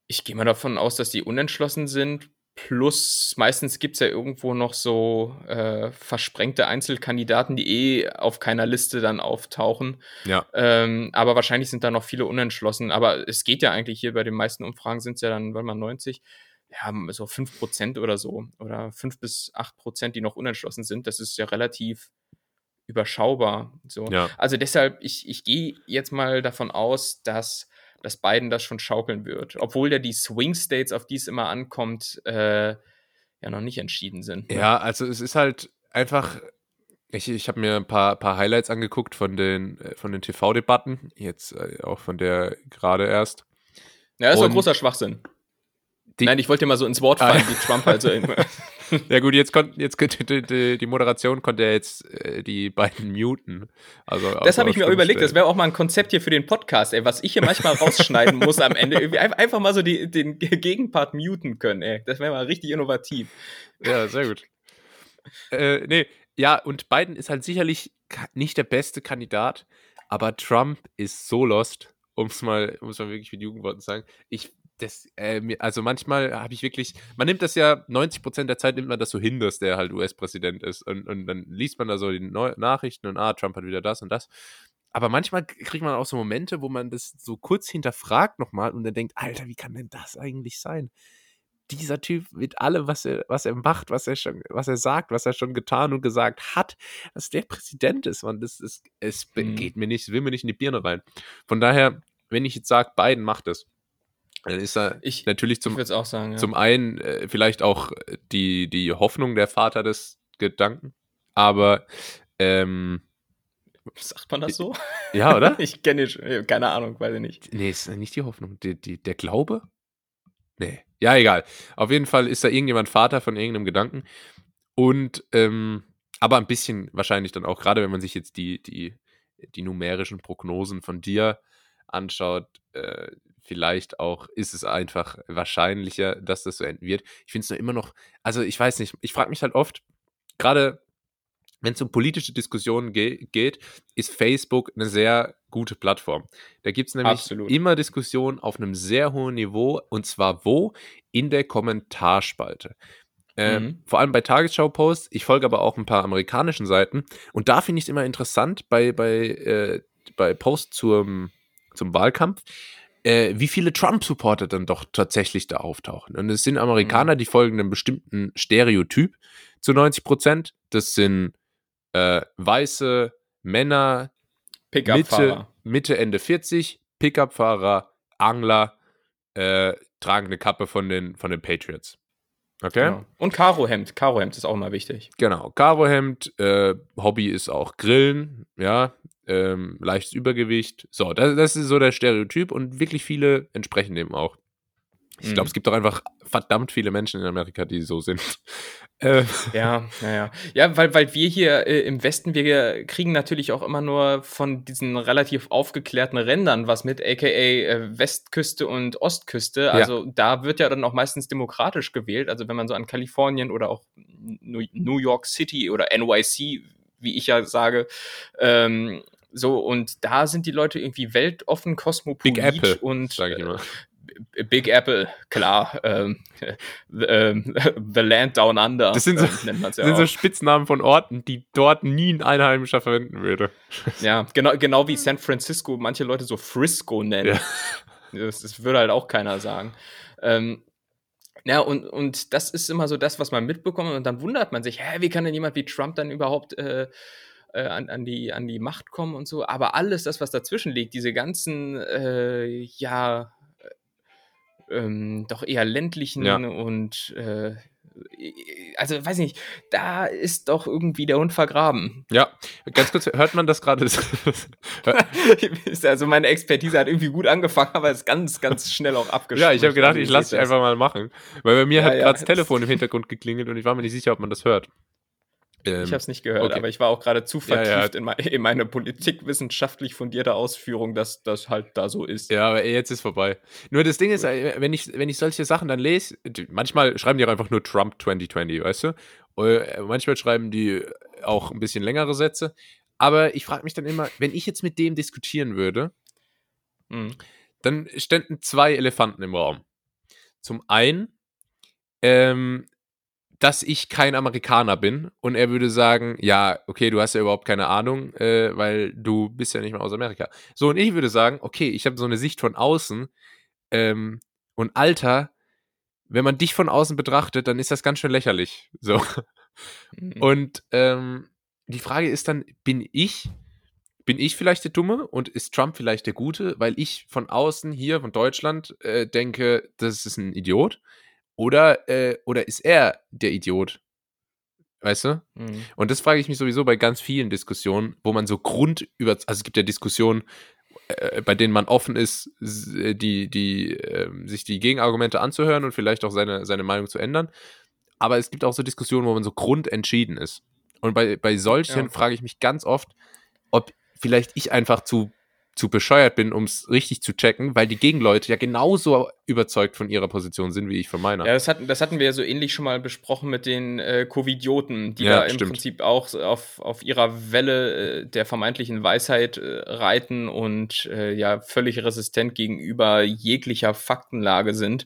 S2: Ich gehe mal davon aus, dass die unentschlossen sind. Plus, meistens gibt es ja irgendwo noch so äh, versprengte Einzelkandidaten, die eh auf keiner Liste dann auftauchen.
S1: Ja.
S2: Ähm, aber wahrscheinlich sind da noch viele unentschlossen. Aber es geht ja eigentlich hier bei den meisten Umfragen sind es ja dann, weil man 90, ja, so 5% oder so. Oder 5 bis 8%, die noch unentschlossen sind. Das ist ja relativ überschaubar. So.
S1: Ja.
S2: Also deshalb, ich, ich gehe jetzt mal davon aus, dass, dass Biden das schon schaukeln wird. Obwohl ja die Swing States, auf die es immer ankommt, äh, ja noch nicht entschieden sind. ne?
S1: Ja, also es ist halt einfach, ich, ich habe mir ein paar, paar Highlights angeguckt von den, äh, von den TV-Debatten, jetzt äh, auch von der gerade erst.
S2: Ja, das ist
S1: Und-
S2: großer Schwachsinn.
S1: Die-
S2: Nein, ich wollte mal so ins Wort
S1: Ah,
S2: fallen,
S1: ja.
S2: wie Trump halt so immer. (laughs)
S1: Ja gut, jetzt konnte jetzt die, die, Moderation konnte ja jetzt äh, die beiden muten. Also
S2: Das habe ich mir auch überlegt, das wäre auch mal ein Konzept hier für den Podcast, ey, was ich hier manchmal rausschneiden muss am Ende. Einfach mal so die, den Gegenpart muten können, ey. Das wäre mal richtig innovativ.
S1: Ja, sehr gut. äh, nee, ja, und Biden ist halt sicherlich nicht der beste Kandidat, aber Trump ist so lost, um es mal, um's mal wirklich mit Jugendworten zu sagen. Ich, das, äh, also manchmal habe ich wirklich, man nimmt das ja, 90% der Zeit nimmt man das so hin, dass der halt US-Präsident ist. Und, und dann liest man da so die Neu Nachrichten und ah, Trump hat wieder das und das. Aber manchmal kriegt man auch so Momente, wo man das so kurz hinterfragt nochmal und dann denkt, Alter, wie kann denn das eigentlich sein? dieser Typ mit allem, was er, was er macht, was er schon, was er sagt, was er schon getan und gesagt hat, dass der Präsident ist, man, das ist, es
S2: Mhm.
S1: geht mir nicht, es will mir nicht in die Birne rein. Von daher, wenn ich jetzt sage, Biden macht es, dann ist er
S2: Ich,
S1: natürlich
S2: ich
S1: zum,
S2: es auch sagen, ja.
S1: zum einen äh, vielleicht auch die, die Hoffnung der Vater des Gedanken, aber ähm,
S2: Sagt man das so? (laughs)
S1: ja, oder?
S2: Ich kenne ihn, keine Ahnung, weiß ich nicht.
S1: Nee, ist nicht die Hoffnung. Die, die, der Glaube? Nee. Ja, egal. Auf jeden Fall ist da irgendjemand Vater von irgendeinem Gedanken. Und, ähm, aber ein bisschen wahrscheinlich dann auch, gerade wenn man sich jetzt die, die, die numerischen Prognosen von dir anschaut, äh, vielleicht auch ist es einfach wahrscheinlicher, dass das so enden wird. Ich finde es nur immer noch, also ich weiß nicht, ich frage mich halt oft, gerade wenn es um politische Diskussionen ge geht, ist Facebook eine sehr gute Plattform. Da gibt es nämlich
S2: Absolut.
S1: immer Diskussionen auf einem sehr hohen Niveau und zwar wo? In der Kommentarspalte. Äh,
S2: Mhm.
S1: Vor allem bei Tagesschau-Posts. Ich folge aber auch ein paar amerikanischen Seiten und da finde ich es immer interessant bei, bei, äh, bei Posts zum, zum Wahlkampf, äh, wie viele Trump-Supporter dann doch tatsächlich da auftauchen. Und es sind Amerikaner, die folgen einem bestimmten Stereotyp zu 90 Prozent. Das sind äh, weiße Männer, Mitte,
S2: Pickup-Fahrer.
S1: Mitte, Ende 40, Pickup-Fahrer, Angler, äh, tragen eine Kappe von den, von den Patriots. Okay?
S2: Genau. Und Karohemd. Karohemd ist auch mal wichtig.
S1: Genau, Karohemd, äh, Hobby ist auch Grillen, ja, ähm, leichtes Übergewicht. So, das, das ist so der Stereotyp und wirklich viele entsprechen dem auch. Ich glaube,
S2: Mhm.
S1: es gibt auch einfach verdammt viele Menschen in Amerika, die so sind. (laughs) Äh,
S2: Ja, naja. Ja, weil, weil wir hier äh, im Westen, wir kriegen natürlich auch immer nur von diesen relativ aufgeklärten Rändern was mit, aka äh, Westküste und Ostküste. Also da wird ja dann auch meistens demokratisch gewählt. Also wenn man so an Kalifornien oder auch New York City oder NYC, wie ich ja sage, ähm, so, und da sind die Leute irgendwie weltoffen, kosmopolit
S1: Big Apple,
S2: und
S1: sage ich immer.
S2: Äh, Big Apple, klar. Ähm, ähm, the Land Down Under.
S1: Das sind so-
S2: man's ja
S1: sind so. Spitznamen von Orten, die dort nie ein Einheimischer verwenden würde.
S2: Ja, genau, genau wie San Francisco manche Leute so Frisco nennen. Das, das würde halt auch keiner sagen. Ähm, ja, und, und das ist immer so das, was man mitbekommt. Und dann wundert man sich, hä, wie kann denn jemand wie Trump dann überhaupt äh, äh, an, an, die, an die Macht kommen und so? Aber alles das, was dazwischen liegt, diese ganzen, äh, ja, äh, ähm, doch eher ländlichen
S1: Ja.
S2: und, äh, also weiß nicht, da ist doch irgendwie der Hund vergraben.
S1: Ja, ganz kurz, hört man das gerade? (laughs)
S2: also meine Expertise hat irgendwie gut angefangen, aber ist ganz, ganz schnell auch abgeschlossen. (laughs)
S1: ja, ich habe gedacht,
S2: Also,
S1: ich lasse dich
S2: das.
S1: einfach mal machen. Weil bei mir
S2: Ja,
S1: hat
S2: ja.
S1: gerade das Telefon im Hintergrund geklingelt und ich war mir nicht sicher, ob man das hört. Ähm,
S2: Ich habe es nicht gehört,
S1: okay.
S2: aber ich war auch gerade zu
S1: Ja, ja.
S2: vertieft In, meine, in meine politikwissenschaftlich fundierte Ausführung, dass das halt da so ist.
S1: Ja, aber jetzt ist vorbei. Nur das Ding ist, äh, wenn ich, wenn ich solche Sachen dann lese, manchmal schreiben die auch einfach nur Trump 2020, weißt du? Äh, Manchmal schreiben die auch ein bisschen längere Sätze. Aber ich frage mich dann immer, wenn ich jetzt mit dem diskutieren würde,
S2: Mhm.
S1: dann ständen zwei Elefanten im Raum. Zum einen, ähm, dass ich kein Amerikaner bin und er würde sagen, ja, okay, du hast ja überhaupt keine Ahnung, äh, weil du bist ja nicht mehr aus Amerika. So, und ich würde sagen, okay, ich habe so eine Sicht von außen ähm, und Alter, wenn man dich von außen betrachtet, dann ist das ganz schön lächerlich. So.
S2: Mhm.
S1: Und ähm, die Frage ist dann, bin ich, bin ich vielleicht der Dumme und ist Trump vielleicht der Gute, weil ich von außen hier, von Deutschland, äh, denke, das ist ein Idiot? Oder, äh, oder ist er der Idiot? Weißt du?
S2: Mhm.
S1: Und das frage ich mich sowieso bei ganz vielen Diskussionen, wo man so Grund über, also es gibt ja Diskussionen, äh, bei denen man offen ist, äh, die, die, ähm, sich die Gegenargumente anzuhören und vielleicht auch seine, seine Meinung zu ändern. Aber es gibt auch so Diskussionen, wo man so grundentschieden ist. Und bei, bei solchen
S2: Ja.
S1: frage ich mich ganz oft, ob vielleicht ich einfach zu, zu bescheuert bin, um es richtig zu checken, weil die Gegenleute ja genauso überzeugt von ihrer Position sind, wie ich von meiner.
S2: Ja, das hatten, das hatten wir ja so ähnlich schon mal besprochen mit den äh, Covidioten, die
S1: Ja,
S2: da im
S1: stimmt.
S2: Prinzip auch auf, auf ihrer Welle äh, der vermeintlichen Weisheit äh, reiten und äh, ja völlig resistent gegenüber jeglicher Faktenlage sind.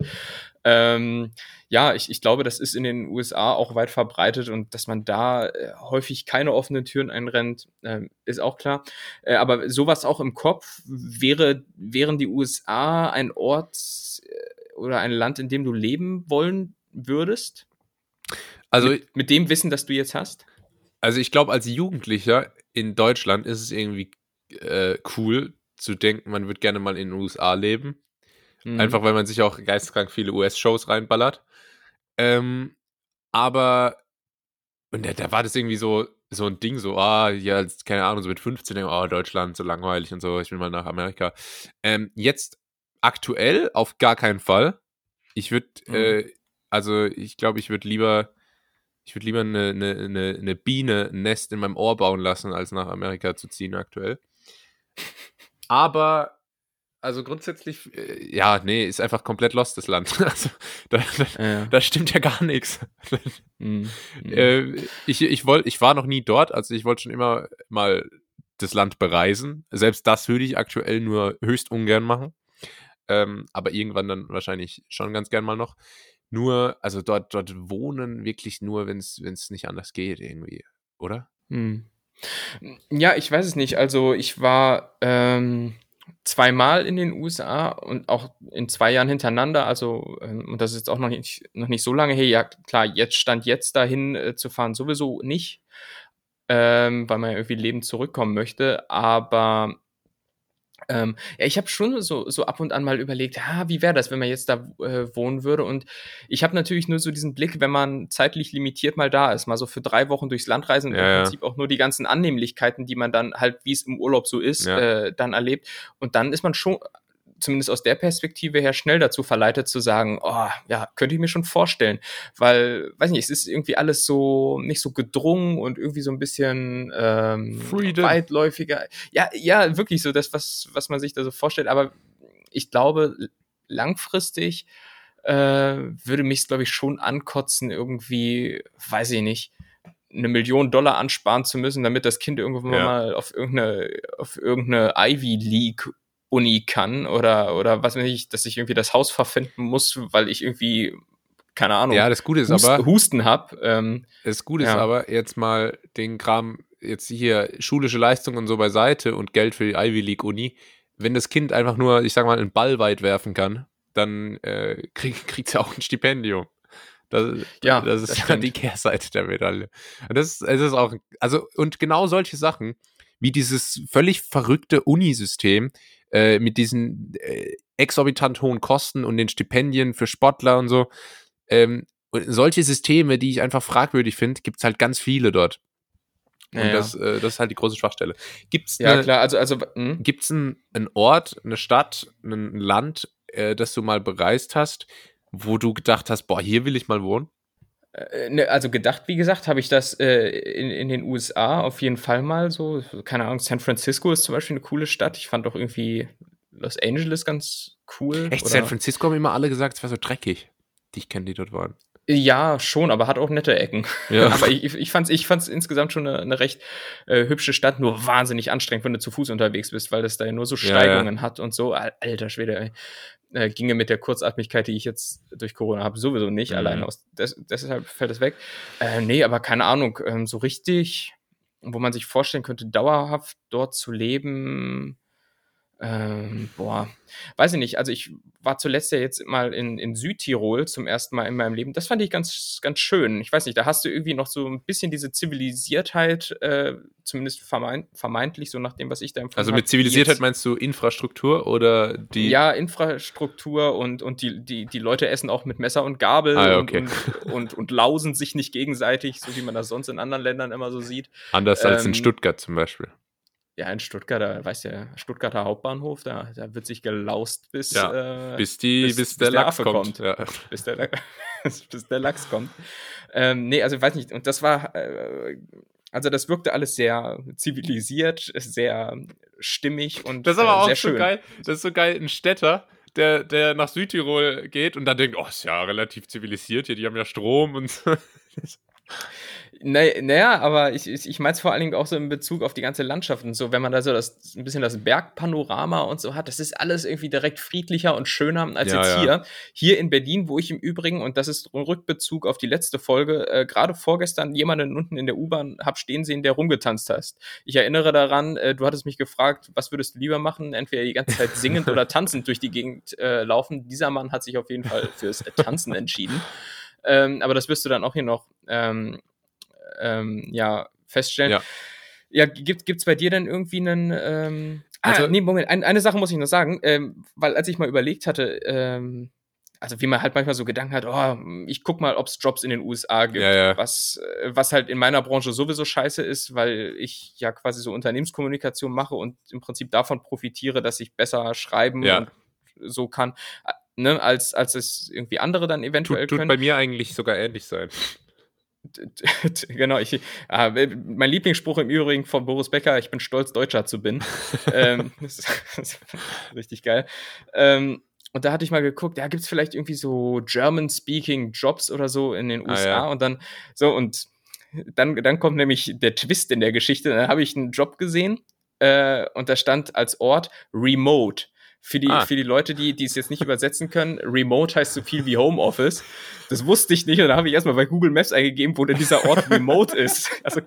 S2: Ähm, ja, ich, ich glaube, das ist in den USA auch weit verbreitet und dass man da äh, häufig keine offenen Türen einrennt, ähm, ist auch klar. Äh, aber sowas auch im Kopf wäre, wären die USA ein Ort äh, oder ein Land, in dem du leben wollen würdest?
S1: also
S2: mit, mit dem Wissen, das du jetzt hast?
S1: Also ich glaube, als Jugendlicher in Deutschland ist es irgendwie äh, cool zu denken, man würde gerne mal in den USA leben.
S2: Mhm.
S1: Einfach weil man sich auch geisteskrank viele US-Shows reinballert. Ähm, aber und da, da war das irgendwie so, so ein Ding, so, ah, ja, keine Ahnung, so mit 15, denke ich, oh, Deutschland, so langweilig und so, ich will mal nach Amerika. Ähm, jetzt aktuell auf gar keinen Fall. Ich würde,
S2: Mhm.
S1: äh, also ich glaube, ich würde lieber, ich würde lieber eine, eine, eine, eine Biene ein Nest in meinem Ohr bauen lassen, als nach Amerika zu ziehen aktuell. (laughs) Aber, also grundsätzlich, äh, ja, nee, ist einfach komplett lost, das Land. (laughs) Also, da, da,
S2: Ja.
S1: da stimmt ja gar nichts. (laughs)
S2: Mhm. Mhm.
S1: Äh, ich, ich, wollt, ich war noch nie dort, also ich wollte schon immer mal das Land bereisen. Selbst das würde ich aktuell nur höchst ungern machen. Ähm, aber irgendwann dann wahrscheinlich schon ganz gern mal noch. Nur, also dort, dort wohnen wirklich nur, wenn es nicht anders geht, irgendwie, oder?
S2: Hm. Ja, ich weiß es nicht. Also ich war ähm, zweimal in den USA und auch in zwei Jahren hintereinander. Also, ähm, und das ist jetzt auch noch nicht, noch nicht so lange her. Ja, klar, jetzt stand jetzt dahin äh, zu fahren sowieso nicht, ähm, weil man ja irgendwie lebend zurückkommen möchte. Aber ähm, ja, ich habe schon so, so ab und an mal überlegt, ja, wie wäre das, wenn man jetzt da äh, wohnen würde? Und ich habe natürlich nur so diesen Blick, wenn man zeitlich limitiert mal da ist, mal so für drei Wochen durchs Land reisen und
S1: Ja,
S2: im Prinzip auch nur die ganzen Annehmlichkeiten, die man dann halt, wie es im Urlaub so ist, äh, dann erlebt. Und dann ist man schon zumindest aus der Perspektive her schnell dazu verleitet zu sagen, oh, ja, könnte ich mir schon vorstellen, weil, weiß nicht, es ist irgendwie alles so nicht so gedrungen und irgendwie so ein bisschen ähm,
S1: Freedom.
S2: weitläufiger. Ja, ja, wirklich so das, was, was man sich da so vorstellt. Aber ich glaube, langfristig äh, würde mich, glaube ich, schon ankotzen, irgendwie, weiß ich nicht, eine Million Dollar ansparen zu müssen, damit das Kind irgendwann
S1: Ja.
S2: mal auf irgendeine, auf irgendeine Ivy League Uni kann oder, oder was weiß ich, dass ich irgendwie das Haus verpfänden muss, weil ich irgendwie, keine Ahnung,
S1: Ja, das Gute ist
S2: Hust,
S1: aber,
S2: Husten hab. Ähm,
S1: das Gute ist
S2: Ja.
S1: aber, jetzt mal den Kram, jetzt hier schulische Leistung und so beiseite und Geld für die Ivy League Uni. Wenn das Kind einfach nur, ich sag mal, einen Ball weit werfen kann, dann äh, (laughs) krieg, kriegt sie auch ein Stipendium. Das,
S2: Ja,
S1: das ist
S2: das
S1: ja die Kehrseite der Medaille. Und das ist, es ist auch, also, und genau solche Sachen, wie dieses völlig verrückte Unisystem äh, mit diesen äh, exorbitant hohen Kosten und den Stipendien für Sportler und so, ähm, und solche Systeme, die ich einfach fragwürdig finde, gibt es halt ganz viele dort. Und
S2: Ja, ja.
S1: das, äh, das ist halt die große Schwachstelle. Gibt es
S2: ja, klar, also, also, hm?
S1: Einen, einen Ort, eine Stadt, ein Land, äh, das du mal bereist hast, wo du gedacht hast, boah, hier will ich mal wohnen?
S2: Äh, ne, also gedacht, wie gesagt, habe ich das äh, in, in den USA auf jeden Fall mal so. Keine Ahnung, San Francisco ist zum Beispiel eine coole Stadt. Ich fand auch irgendwie Los Angeles ganz cool.
S1: Echt,
S2: oder-
S1: San Francisco haben immer alle gesagt, es wäre so dreckig, die ich kenne, die dort waren.
S2: Ja, schon, aber hat auch nette Ecken.
S1: Ja. (laughs)
S2: aber ich, ich fand es ich fand's insgesamt schon eine, eine recht äh, hübsche Stadt, nur wahnsinnig anstrengend, wenn du zu Fuß unterwegs bist, weil das da ja nur so
S1: Ja,
S2: Steigungen hat und so. Al- Alter Schwede, ey. Äh, ginge mit der Kurzatmigkeit, die ich jetzt durch Corona habe, sowieso nicht.
S1: Mhm.
S2: Allein aus des, deshalb fällt es weg. Äh, nee, aber keine Ahnung, ähm, so richtig, wo man sich vorstellen könnte, dauerhaft dort zu leben. Ähm, boah, weiß ich nicht. Also ich war zuletzt ja jetzt mal in, in Südtirol zum ersten Mal in meinem Leben. Das fand ich ganz, ganz schön. Ich weiß nicht, da hast du irgendwie noch so ein bisschen diese Zivilisiertheit, äh, zumindest vermeint, vermeintlich, so nach dem, was ich da empfunden
S1: Also
S2: hab,
S1: mit Zivilisiertheit
S2: jetzt-
S1: meinst du Infrastruktur oder die.
S2: ja, Infrastruktur und, und die, die, die Leute essen auch mit Messer und Gabel
S1: Ah, ja,
S2: und,
S1: okay.
S2: und, und, und lausen sich nicht gegenseitig, so wie man das sonst in anderen Ländern immer so sieht.
S1: Anders als in
S2: ähm,
S1: Stuttgart zum Beispiel.
S2: Ja, in Stuttgart, da weißt du ja, Stuttgarter Hauptbahnhof, da, da wird sich gelaust bis,
S1: Ja,
S2: äh,
S1: Bis, die, bis,
S2: bis-
S1: der
S2: bis der
S1: Lachs kommt.
S2: kommt.
S1: Ja.
S2: bis, der, (laughs) bis der Lachs kommt. Ähm, nee, also ich weiß nicht, und das war, äh, also das wirkte alles sehr zivilisiert, sehr stimmig und
S1: Das ist aber
S2: äh,
S1: auch so
S2: schön.
S1: geil. Das ist so geil, ein Städter, der, der nach Südtirol geht und dann denkt, oh, ist ja relativ zivilisiert hier, die haben ja Strom und so. (laughs)
S2: Naja, naja, aber ich, ich, ich meine es vor allen Dingen auch so in Bezug auf die ganze Landschaft und so, wenn man da so das, ein bisschen das Bergpanorama und so hat, das ist alles irgendwie direkt friedlicher und schöner als
S1: Ja,
S2: jetzt
S1: ja.
S2: hier. Hier in Berlin, wo ich im Übrigen, und das ist ein Rückbezug auf die letzte Folge, äh, gerade vorgestern jemanden unten in der U-Bahn hab stehen sehen, der rumgetanzt hast. Ich erinnere daran, äh, du hattest mich gefragt, was würdest du lieber machen, entweder die ganze Zeit singend oder (laughs) tanzend durch die Gegend äh, laufen. Dieser Mann hat sich auf jeden Fall fürs Tanzen entschieden. Ähm, aber das wirst du dann auch hier noch ähm, ähm, ja, feststellen.
S1: Ja.
S2: Ja, gibt es bei dir denn irgendwie einen. Ähm, ah,
S1: Also-
S2: nee, Moment, ein, eine Sache muss ich noch sagen, ähm, weil als ich mal überlegt hatte, ähm, also wie man halt manchmal so Gedanken hat, oh, ich guck mal, ob es Jobs in den USA gibt,
S1: Ja, ja.
S2: Was, äh, was halt in meiner Branche sowieso scheiße ist, weil ich ja quasi so Unternehmenskommunikation mache und im Prinzip davon profitiere, dass ich besser schreiben
S1: Ja.
S2: und so kann, äh, ne, als, als es irgendwie andere dann eventuell
S1: Tut, tut
S2: können.
S1: bei mir eigentlich sogar ähnlich sein. (laughs)
S2: genau, ich, äh, mein Lieblingsspruch im Übrigen von Boris Becker, ich bin stolz, Deutscher zu bin. (laughs) ähm, das, ist, (laughs) das ist richtig geil. Ähm, und da hatte ich mal geguckt, ja, gibt es vielleicht irgendwie so German-speaking Jobs oder so in den
S1: Ah,
S2: USA?
S1: ja.
S2: Und dann, so, und dann, dann kommt nämlich der Twist in der Geschichte. Dann habe ich einen Job gesehen äh, und da stand als Ort Remote. Für die,
S1: Ah.
S2: für die Leute, die, die es jetzt nicht übersetzen können, Remote heißt so viel wie Homeoffice. Das wusste ich nicht und da habe ich erstmal bei Google Maps eingegeben, wo denn dieser Ort Remote ist. (laughs) Also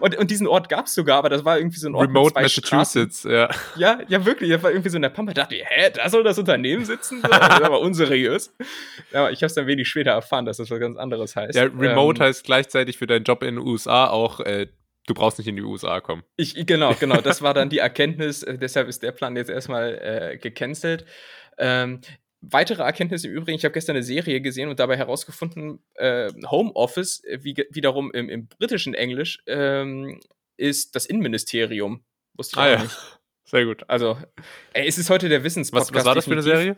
S2: Und, und diesen Ort gab es sogar, aber das war irgendwie so ein Ort
S1: Remote Massachusetts,
S2: Straßen. ja. Ja, ja, wirklich. Das war irgendwie so in der Pampa. Da dachte ich, hä, da soll das Unternehmen sitzen? Das ist aber unseriös. Aber ich habe es dann wenig später erfahren, dass das was ganz anderes heißt.
S1: Ja, Remote ähm, heißt gleichzeitig für deinen Job in den USA auch, äh, du brauchst nicht in die USA kommen.
S2: Ich, genau, genau. Das war dann (laughs) die Erkenntnis. Äh, deshalb ist der Plan jetzt erstmal äh, gecancelt. Ähm, weitere Erkenntnis im Übrigen, ich habe gestern eine Serie gesehen und dabei herausgefunden, äh, Homeoffice, wie, wiederum im, im, britischen Englisch, ähm, ist das Innenministerium.
S1: Wusste ich ah, auch ja. nicht. Sehr gut.
S2: Also, ey, es ist heute der Wissenspodcast.
S1: Was, was war das für eine Serie?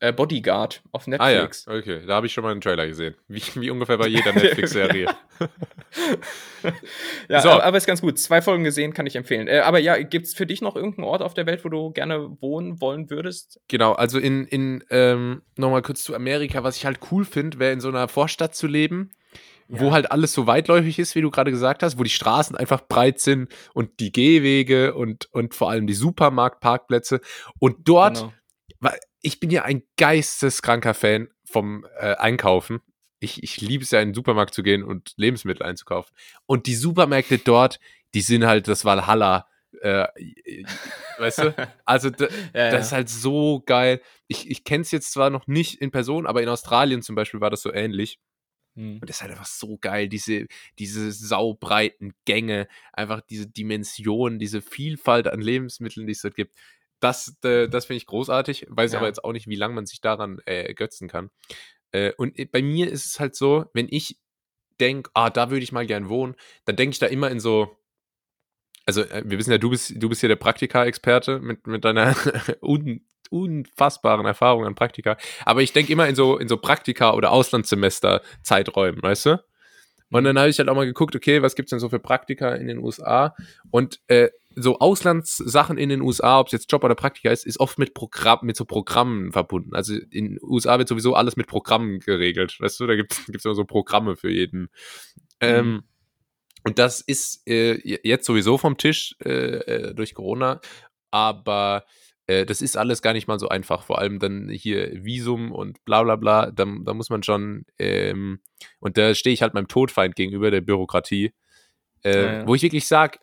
S2: Äh, Bodyguard auf Netflix.
S1: Ah ja, okay, da habe ich schon mal einen Trailer gesehen. (laughs) Wie, wie ungefähr bei jeder (laughs) Netflix-Serie.
S2: ja, (laughs) so. aber, ist ganz gut. Zwei Folgen gesehen, kann ich empfehlen. Äh, aber ja, gibt es für dich noch irgendeinen Ort auf der Welt, wo du gerne wohnen wollen würdest?
S1: Genau, also in, in ähm, nochmal kurz zu Amerika, was ich halt cool finde, wäre in so einer Vorstadt zu leben. Ja. wo halt alles so weitläufig ist, wie du gerade gesagt hast, wo die Straßen einfach breit sind und die Gehwege und, und vor allem die Supermarktparkplätze. Und dort, genau ich bin ja ein geisteskranker Fan vom äh, Einkaufen. Ich, ich liebe es ja, in den Supermarkt zu gehen und Lebensmittel einzukaufen. Und die Supermärkte dort, die sind halt das Valhalla. Äh, weißt du? (laughs) Also, ja, das ja. ist halt so geil. Ich, ich kenne es jetzt zwar noch nicht in Person, aber in Australien zum Beispiel war das so ähnlich. Hm. Und das ist halt einfach so geil, diese, diese saubreiten Gänge, einfach diese Dimension, diese Vielfalt an Lebensmitteln, die es dort gibt das, äh, das finde ich großartig, weiß ja. aber jetzt auch nicht, wie lange man sich daran äh, ergötzen kann. Äh, und äh, bei mir ist es halt so, wenn ich denke, ah, da würde ich mal gern wohnen, dann denke ich da immer in so, also äh, wir wissen ja, du bist, du bist hier der Praktika-Experte mit, mit deiner (laughs) un, unfassbaren Erfahrung an Praktika, aber ich denke immer in so, in so Praktika- oder Auslandssemester-Zeiträumen, weißt du? Und dann habe ich halt auch mal geguckt, okay, was gibt es denn so für Praktika in den USA? Und äh, so Auslandssachen in den USA, ob es jetzt Job oder Praktika ist, ist oft mit Programm, mit so Programmen verbunden. Also in den USA wird sowieso alles mit Programmen geregelt. Weißt du, da gibt es immer so Programme für jeden. Mhm. Ähm, und das ist äh, jetzt sowieso vom Tisch äh, äh durch Corona, aber äh, das ist alles gar nicht mal so einfach. Vor allem dann hier Visum und bla bla bla. Da, da muss man schon, ähm, und da stehe ich halt meinem Todfeind gegenüber der Bürokratie. Äh, ja, ja. Wo ich wirklich sage,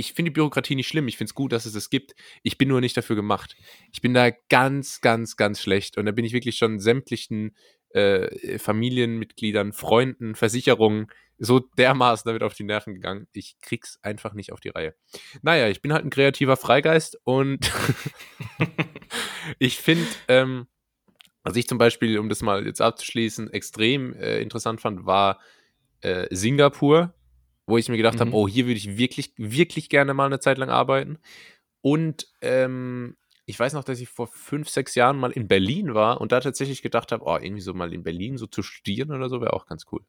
S1: ich finde die Bürokratie nicht schlimm. Ich finde es gut, dass es es gibt. Ich bin nur nicht dafür gemacht. Ich bin da ganz, ganz, ganz schlecht. Und da bin ich wirklich schon sämtlichen äh, Familienmitgliedern, Freunden, Versicherungen so dermaßen damit auf die Nerven gegangen. Ich krieg's einfach nicht auf die Reihe. Naja, ich bin halt ein kreativer Freigeist und (laughs) ich finde, ähm, was ich zum Beispiel, um das mal jetzt abzuschließen, extrem äh, interessant fand, war äh, Singapur, wo ich mir gedacht mhm. habe, oh, hier würde ich wirklich, wirklich gerne mal eine Zeit lang arbeiten. Und ähm, ich weiß noch, dass ich vor fünf, sechs Jahren mal in Berlin war und da tatsächlich gedacht habe, oh, irgendwie so mal in Berlin so zu studieren oder so wäre auch ganz cool.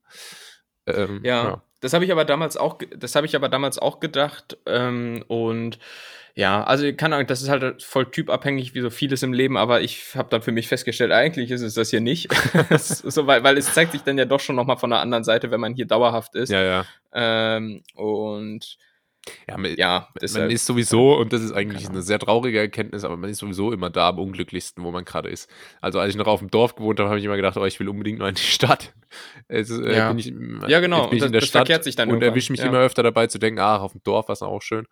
S2: Ähm, ja, ja, das habe ich aber damals auch, das habe ich aber damals auch gedacht. Ähm, und ja, also keine Ahnung, das ist halt voll typabhängig wie so vieles im Leben, aber ich habe dann für mich festgestellt, eigentlich ist es das hier nicht. (laughs) so, weil, weil es zeigt sich dann ja doch schon nochmal von der anderen Seite, wenn man hier dauerhaft ist.
S1: Ja, ja.
S2: Ähm, und
S1: ja, man, ja man ist sowieso, und das ist eigentlich eine sehr traurige Erkenntnis, aber man ist sowieso immer da am unglücklichsten, wo man gerade ist. Also als ich noch auf dem Dorf gewohnt habe, habe ich immer gedacht, oh, ich will unbedingt nur in die Stadt.
S2: Jetzt, äh, ja. Ich, ja, genau.
S1: Ich das, in der Stadt und erwische mich ja. immer öfter dabei zu denken, ach, auf dem Dorf war es auch schön.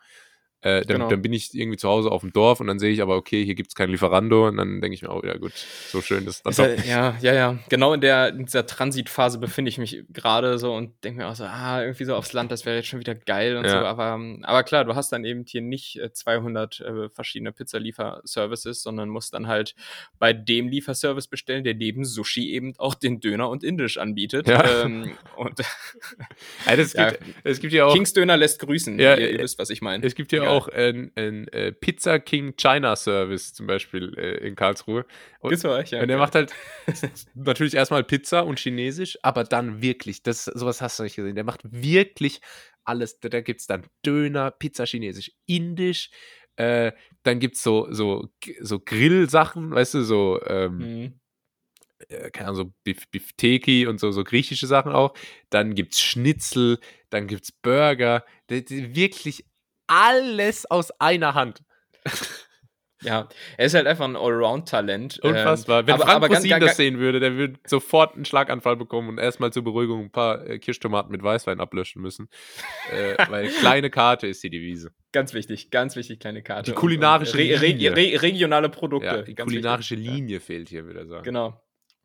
S1: Äh, dann, genau. dann, bin ich irgendwie zu Hause auf dem Dorf und dann sehe ich aber, okay, hier gibt es kein Lieferando und dann denke ich mir, oh ja gut, so schön das
S2: dann ist ja, ja, ja, genau in, der, in dieser Transitphase befinde ich mich gerade so und denke mir auch so, ah, irgendwie so aufs Land, das wäre jetzt schon wieder geil und ja. so, aber, aber klar, du hast dann eben hier nicht 200 äh, äh, verschiedene Pizzalieferservices, sondern musst dann halt bei dem Lieferservice bestellen, der neben Sushi eben auch den Döner und Indisch anbietet. Ja. Ähm, und (laughs)
S1: ja, das (laughs) gibt, es gibt ja auch
S2: Kings Döner lässt grüßen,
S1: ja,
S2: ihr, ihr wisst, was ich meine.
S1: Es gibt ja auch ein, ein, äh, Pizza King China Service zum Beispiel äh, in Karlsruhe. Und,
S2: Gibt's euch, ja.
S1: Und der macht halt (laughs) natürlich erstmal Pizza und Chinesisch, aber dann wirklich, das, sowas hast du nicht gesehen. Der macht wirklich alles. Da, da gibt es dann Döner, Pizza Chinesisch, Indisch, äh, dann gibt es so, so, so Grillsachen, weißt du, so, ähm, mhm äh, keine Ahnung, so Bif Bifteki und so, so griechische Sachen auch. Dann gibt es Schnitzel, dann gibt es Burger. wirklich alles aus einer Hand. (laughs)
S2: Ja, er ist halt einfach ein Allround-Talent. ähm,
S1: Unfassbar. Wenn
S2: aber-
S1: Frank
S2: aber
S1: Rosin
S2: ganz-
S1: das sehen würde, der würde sofort einen Schlaganfall bekommen und erstmal zur Beruhigung ein paar äh, Kirschtomaten mit Weißwein ablöschen müssen. äh, (laughs) weil kleine Karte ist die Devise.
S2: Ganz wichtig, ganz wichtig, kleine Karte.
S1: Die
S2: Und-
S1: kulinarische
S2: und re re
S1: Linie.
S2: re regionale Produkte.
S1: Ja, die kulinarische
S2: wichtig. Ja.
S1: Linie fehlt hier, würde ich sagen.
S2: Genau.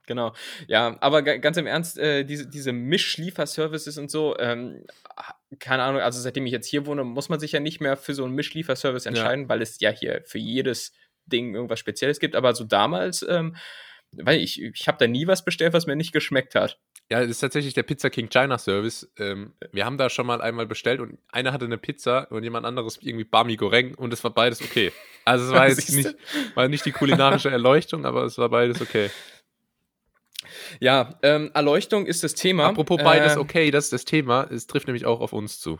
S2: Genau. Ja, aber ga- ganz im Ernst, äh, diese, diese Mischlieferservices und so, ähm, keine Ahnung, also seitdem ich jetzt hier wohne, muss man sich ja nicht mehr für so einen Mischlieferservice entscheiden, weil es ja hier für jedes Ding irgendwas Spezielles gibt. Aber so damals, ähm, weil ich, ich habe da nie was bestellt, was mir nicht geschmeckt hat.
S1: Ja, das ist tatsächlich der Pizza King China Service. Ähm, wir haben da schon mal einmal bestellt und einer hatte eine Pizza und jemand anderes irgendwie Bami Goreng und es war beides okay. Also es war (laughs) jetzt nicht, war nicht die kulinarische Erleuchtung, aber es war beides okay.
S2: Ja, ähm, Erleuchtung ist das Thema.
S1: Apropos beides
S2: Äh,
S1: okay, das ist das Thema. Es trifft nämlich auch auf uns zu.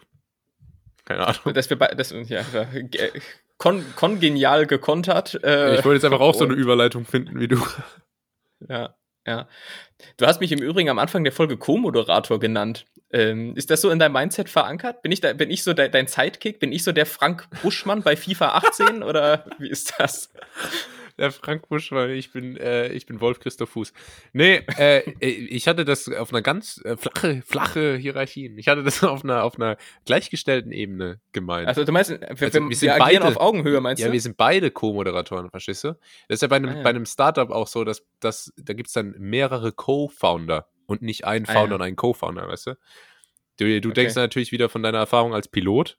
S1: Keine Ahnung.
S2: Dass wir bei, das, ja, äh, kon, kongenial gekontert. Äh,
S1: Ich wollte jetzt einfach auch so eine Überleitung finden wie du.
S2: Ja, ja. Du hast mich im Übrigen am Anfang der Folge Co-Moderator genannt. Ähm, ist das so in deinem Mindset verankert? Bin ich, da, bin ich so de, dein Sidekick? Bin ich so der Frank Buschmann bei FIFA 18 (laughs) oder wie ist das?
S1: Der Frank Buschmann, ich bin, äh, ich bin Wolf Christoph Fuß. Nee, äh, ich hatte das auf einer ganz äh, flache, flache Hierarchien. Ich hatte das (laughs) auf einer, auf einer gleichgestellten Ebene gemeint.
S2: Also du meinst, wir,
S1: Also,
S2: wir,
S1: wir
S2: wir
S1: sind
S2: agieren
S1: beide-
S2: auf Augenhöhe, meinst
S1: ja,
S2: du?
S1: wir sind beide Co-Moderatoren, verstehst du? Das ist ja bei einem,
S2: Ah, ja.
S1: bei einem Startup auch so, dass, dass da gibt es dann mehrere Co-Founder und nicht einen
S2: Ah,
S1: Founder
S2: ja.
S1: und einen Co-Founder, weißt du? Du, du
S2: Okay.
S1: denkst natürlich wieder von deiner Erfahrung als Pilot,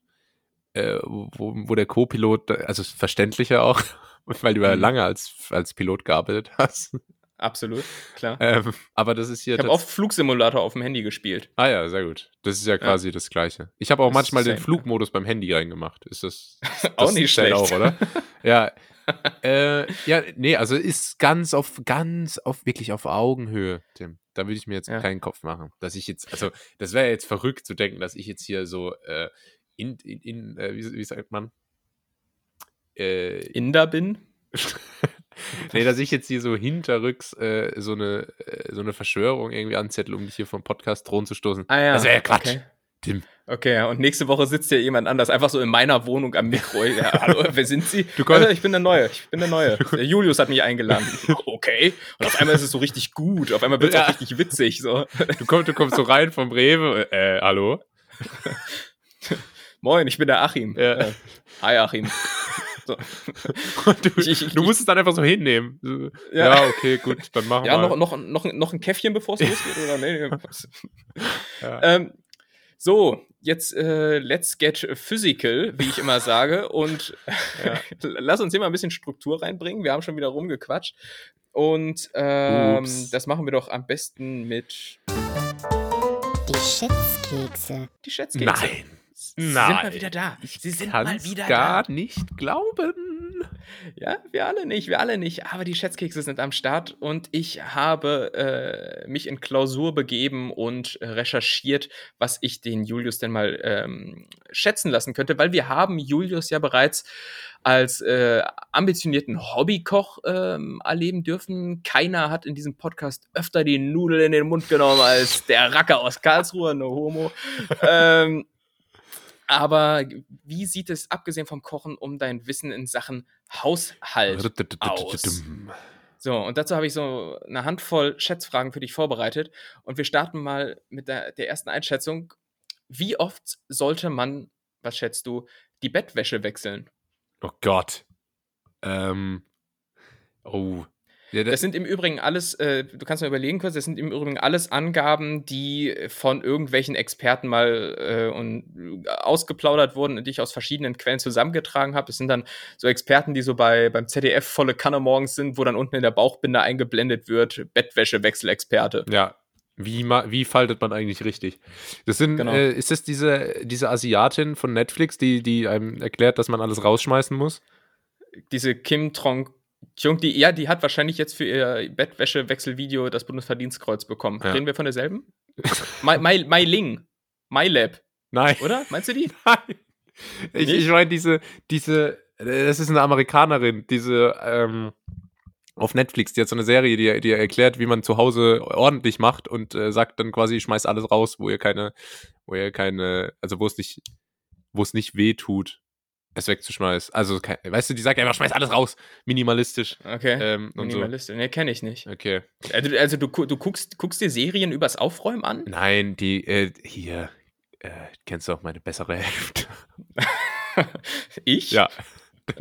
S1: äh, wo, wo der Co-Pilot, also verständlicher auch, (laughs) weil du ja
S2: Mhm.
S1: lange als, als Pilot gearbeitet hast.
S2: Absolut, klar.
S1: Ähm, aber das ist hier.
S2: ich habe oft Flugsimulator auf dem Handy gespielt.
S1: ah ja, sehr gut. Das ist ja quasi das Gleiche. Ich habe auch
S2: Das
S1: manchmal den Flugmodus beim Handy reingemacht. Ist das, (laughs)
S2: Auch
S1: das
S2: nicht
S1: zählt
S2: schlecht.
S1: auch, oder? (laughs) ja. äh, ja, nee, also ist ganz auf, ganz auf, wirklich auf Augenhöhe, Tim. Da würde ich mir jetzt
S2: Ja.
S1: keinen Kopf machen. Dass ich jetzt, also, das wäre jetzt verrückt zu denken, dass ich jetzt hier so äh, in, in, in äh, wie, wie sagt man? Äh,
S2: Inder bin. (laughs)
S1: nee, dass ich jetzt hier so hinterrücks äh, so, eine, äh, so eine Verschwörung irgendwie anzettel, um dich hier vom Podcast drohen zu stoßen.
S2: Ah ja.
S1: Das wäre ja Quatsch.
S2: Okay.
S1: Tim.
S2: Okay, und nächste Woche sitzt ja jemand anders, einfach so in meiner Wohnung am Mikro. Ja, hallo, (laughs) wer sind Sie?
S1: Du kommst-
S2: Also, ich bin der Neue, ich bin der Neue. (laughs) Der Julius hat mich eingeladen. Okay. Und auf einmal ist es so richtig gut, auf einmal wird es
S1: Ja.
S2: auch richtig witzig. So.
S1: Du kommst, du kommst so rein vom Rewe, äh, hallo?
S2: Moin, ich bin der Achim.
S1: Ja.
S2: Äh, hi Achim. So. (laughs)
S1: Du,
S2: Ich- ich-
S1: du
S2: ich-
S1: musst es dann einfach so hinnehmen.
S2: Ja.
S1: Ja, okay, gut, dann machen
S2: Ja,
S1: wir.
S2: noch, noch, noch, noch ein Käffchen, bevor es losgeht? Oder? Nee, nee.
S1: Ja.
S2: Ähm, so, jetzt äh, let's get physical, wie ich immer sage. Und
S1: Ja. (laughs)
S2: lass uns hier mal ein bisschen Struktur reinbringen. Wir haben schon wieder rumgequatscht. Und ähm, das machen wir doch am besten mit
S3: Die Schätzkekse.
S2: die Schätzkekse.
S1: Nein.
S2: Sie sind
S1: Nein.
S2: mal wieder da. Sie sind mal wieder
S1: gar
S2: da.
S1: nicht glauben.
S2: Ja, wir alle nicht, wir alle nicht. Aber die Schätzkekse sind am Start und ich habe äh, mich in Klausur begeben und recherchiert, was ich den Julius denn mal ähm, schätzen lassen könnte, weil wir haben Julius ja bereits als äh, ambitionierten Hobbykoch ähm, erleben dürfen. Keiner hat in diesem Podcast öfter die Nudel in den Mund genommen als der Racker aus Karlsruhe, no homo. (laughs) ähm, aber wie sieht es abgesehen vom Kochen um dein Wissen in Sachen Haushalt aus? So, und dazu habe ich so eine Handvoll Schätzfragen für dich vorbereitet. Und wir starten mal mit der, der ersten Einschätzung. Wie oft sollte man, was schätzt du, die Bettwäsche wechseln?
S1: Oh Gott. Ähm. Oh. Ja,
S2: Das sind im Übrigen alles, äh, du kannst mal überlegen kurz, das sind im Übrigen alles Angaben, die von irgendwelchen Experten mal äh, und äh, ausgeplaudert wurden und die ich aus verschiedenen Quellen zusammengetragen habe. Das sind dann so Experten, die so bei beim ZDF volle Kanne morgens sind, wo dann unten in der Bauchbinde eingeblendet wird, Bettwäschewechselexperte.
S1: Ja. Wie, wie faltet man eigentlich richtig? Das sind,
S2: Genau.
S1: äh, ist das diese, diese Asiatin von Netflix, die, die einem erklärt, dass man alles rausschmeißen muss?
S2: Diese Kim Trong Jung, die, ja, die hat wahrscheinlich jetzt für ihr Bettwäschewechselvideo das Bundesverdienstkreuz bekommen.
S1: Ja.
S2: Reden wir von derselben? Mai, Mai, Mai Ling. MyLab,
S1: Nein.
S2: oder? Meinst du die? (laughs)
S1: Nein. Ich, ich meine, diese, diese, das ist eine Amerikanerin, diese, ähm, auf Netflix, die hat so eine Serie, die, die erklärt, wie man zu Hause ordentlich macht und äh, sagt dann quasi, schmeißt alles raus, wo ihr keine, wo ihr keine, also wo es nicht, wo es nicht weh tut. Es wegzuschmeißen. Also, weißt du, die sagt einfach, schmeiß alles raus. Minimalistisch.
S2: Okay.
S1: Ähm, und so.
S2: Minimalistisch. Nee, kenne ich nicht.
S1: Okay.
S2: Also, also du, du guckst, guckst dir Serien übers Aufräumen an?
S1: Nein, die, äh, hier, äh, kennst du auch meine bessere Hälfte? (laughs)
S2: ich?
S1: Ja.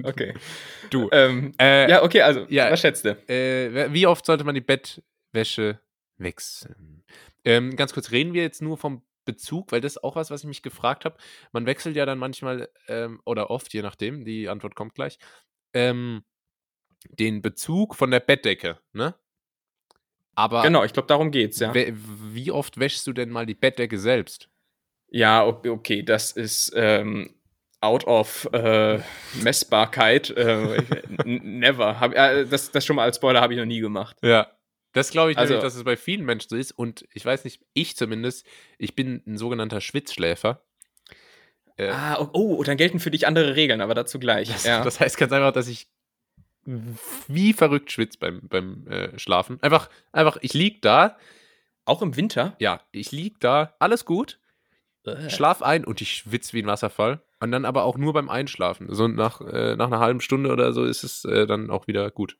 S2: Okay. (laughs)
S1: Du.
S2: Ähm,
S1: Äh,
S2: ja, okay, also,
S1: ja.
S2: was schätzt du?
S1: Äh, wie oft sollte man die Bettwäsche wechseln? Ähm, ganz kurz, reden wir jetzt nur vom Bezug, weil das ist auch was, was ich mich gefragt habe. Man wechselt ja dann manchmal ähm, oder oft, je nachdem, die Antwort kommt gleich, ähm, den Bezug von der Bettdecke, ne? Aber
S2: Genau, ich glaube, darum geht's, ja.
S1: wie oft wäschst du denn mal die Bettdecke selbst?
S2: Ja, okay, das ist ähm, out of äh, Messbarkeit. Äh, (laughs) never. Hab, äh, das, das schon mal als Spoiler habe ich noch nie gemacht.
S1: Ja. Das glaube ich
S2: Also-
S1: nämlich, dass es bei vielen Menschen so ist. Und ich weiß nicht, ich zumindest, ich bin ein sogenannter Schwitzschläfer. Äh,
S2: Ah, oh, oh, dann gelten für dich andere Regeln, aber dazu gleich.
S1: Das,
S2: ja.
S1: das heißt ganz einfach, dass ich wie verrückt schwitze beim, beim äh, Schlafen. Einfach, einfach, ich lieg da,
S2: Auch im Winter?
S1: ja, ich lieg da, alles gut, schlaf ein und ich schwitze wie ein Wasserfall. Und dann aber auch nur beim Einschlafen. So nach, äh, nach einer halben Stunde oder so ist es äh, dann auch wieder gut.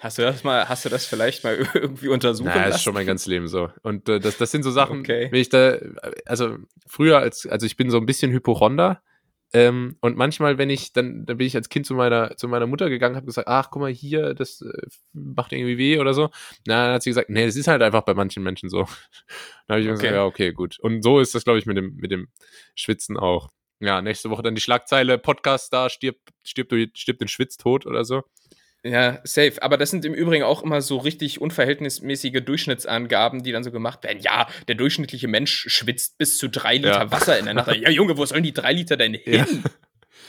S2: Hast du das mal, hast du das vielleicht mal (laughs) irgendwie untersuchen
S1: Naja,
S2: lassen?
S1: ist schon mein ganzes Leben so. Und äh, das, das sind so Sachen,
S2: Okay.
S1: wenn ich da, also früher als, also ich bin so ein bisschen Hypochonder. Ähm, und manchmal, wenn ich, dann, dann bin ich als Kind zu meiner, zu meiner Mutter gegangen, habe gesagt, ach, guck mal hier, das äh, macht irgendwie weh oder so. Na, dann hat sie gesagt, nee, das ist halt einfach bei manchen Menschen so. (laughs) dann habe ich mir
S2: Okay.
S1: gesagt, ja, okay, gut. Und so ist das, glaube ich, mit dem, mit dem Schwitzen auch. Ja, nächste Woche dann die Schlagzeile, Podcast da, stirbt, stirbt, stirbt den Schwitztod oder so.
S2: Ja, safe. Aber das sind im Übrigen auch immer so richtig unverhältnismäßige Durchschnittsangaben, die dann so gemacht werden. Ja, der durchschnittliche Mensch schwitzt bis zu drei Liter
S1: Ja.
S2: Wasser in der Nacht. Ja, Junge, wo sollen die drei Liter denn hin?
S1: Ja.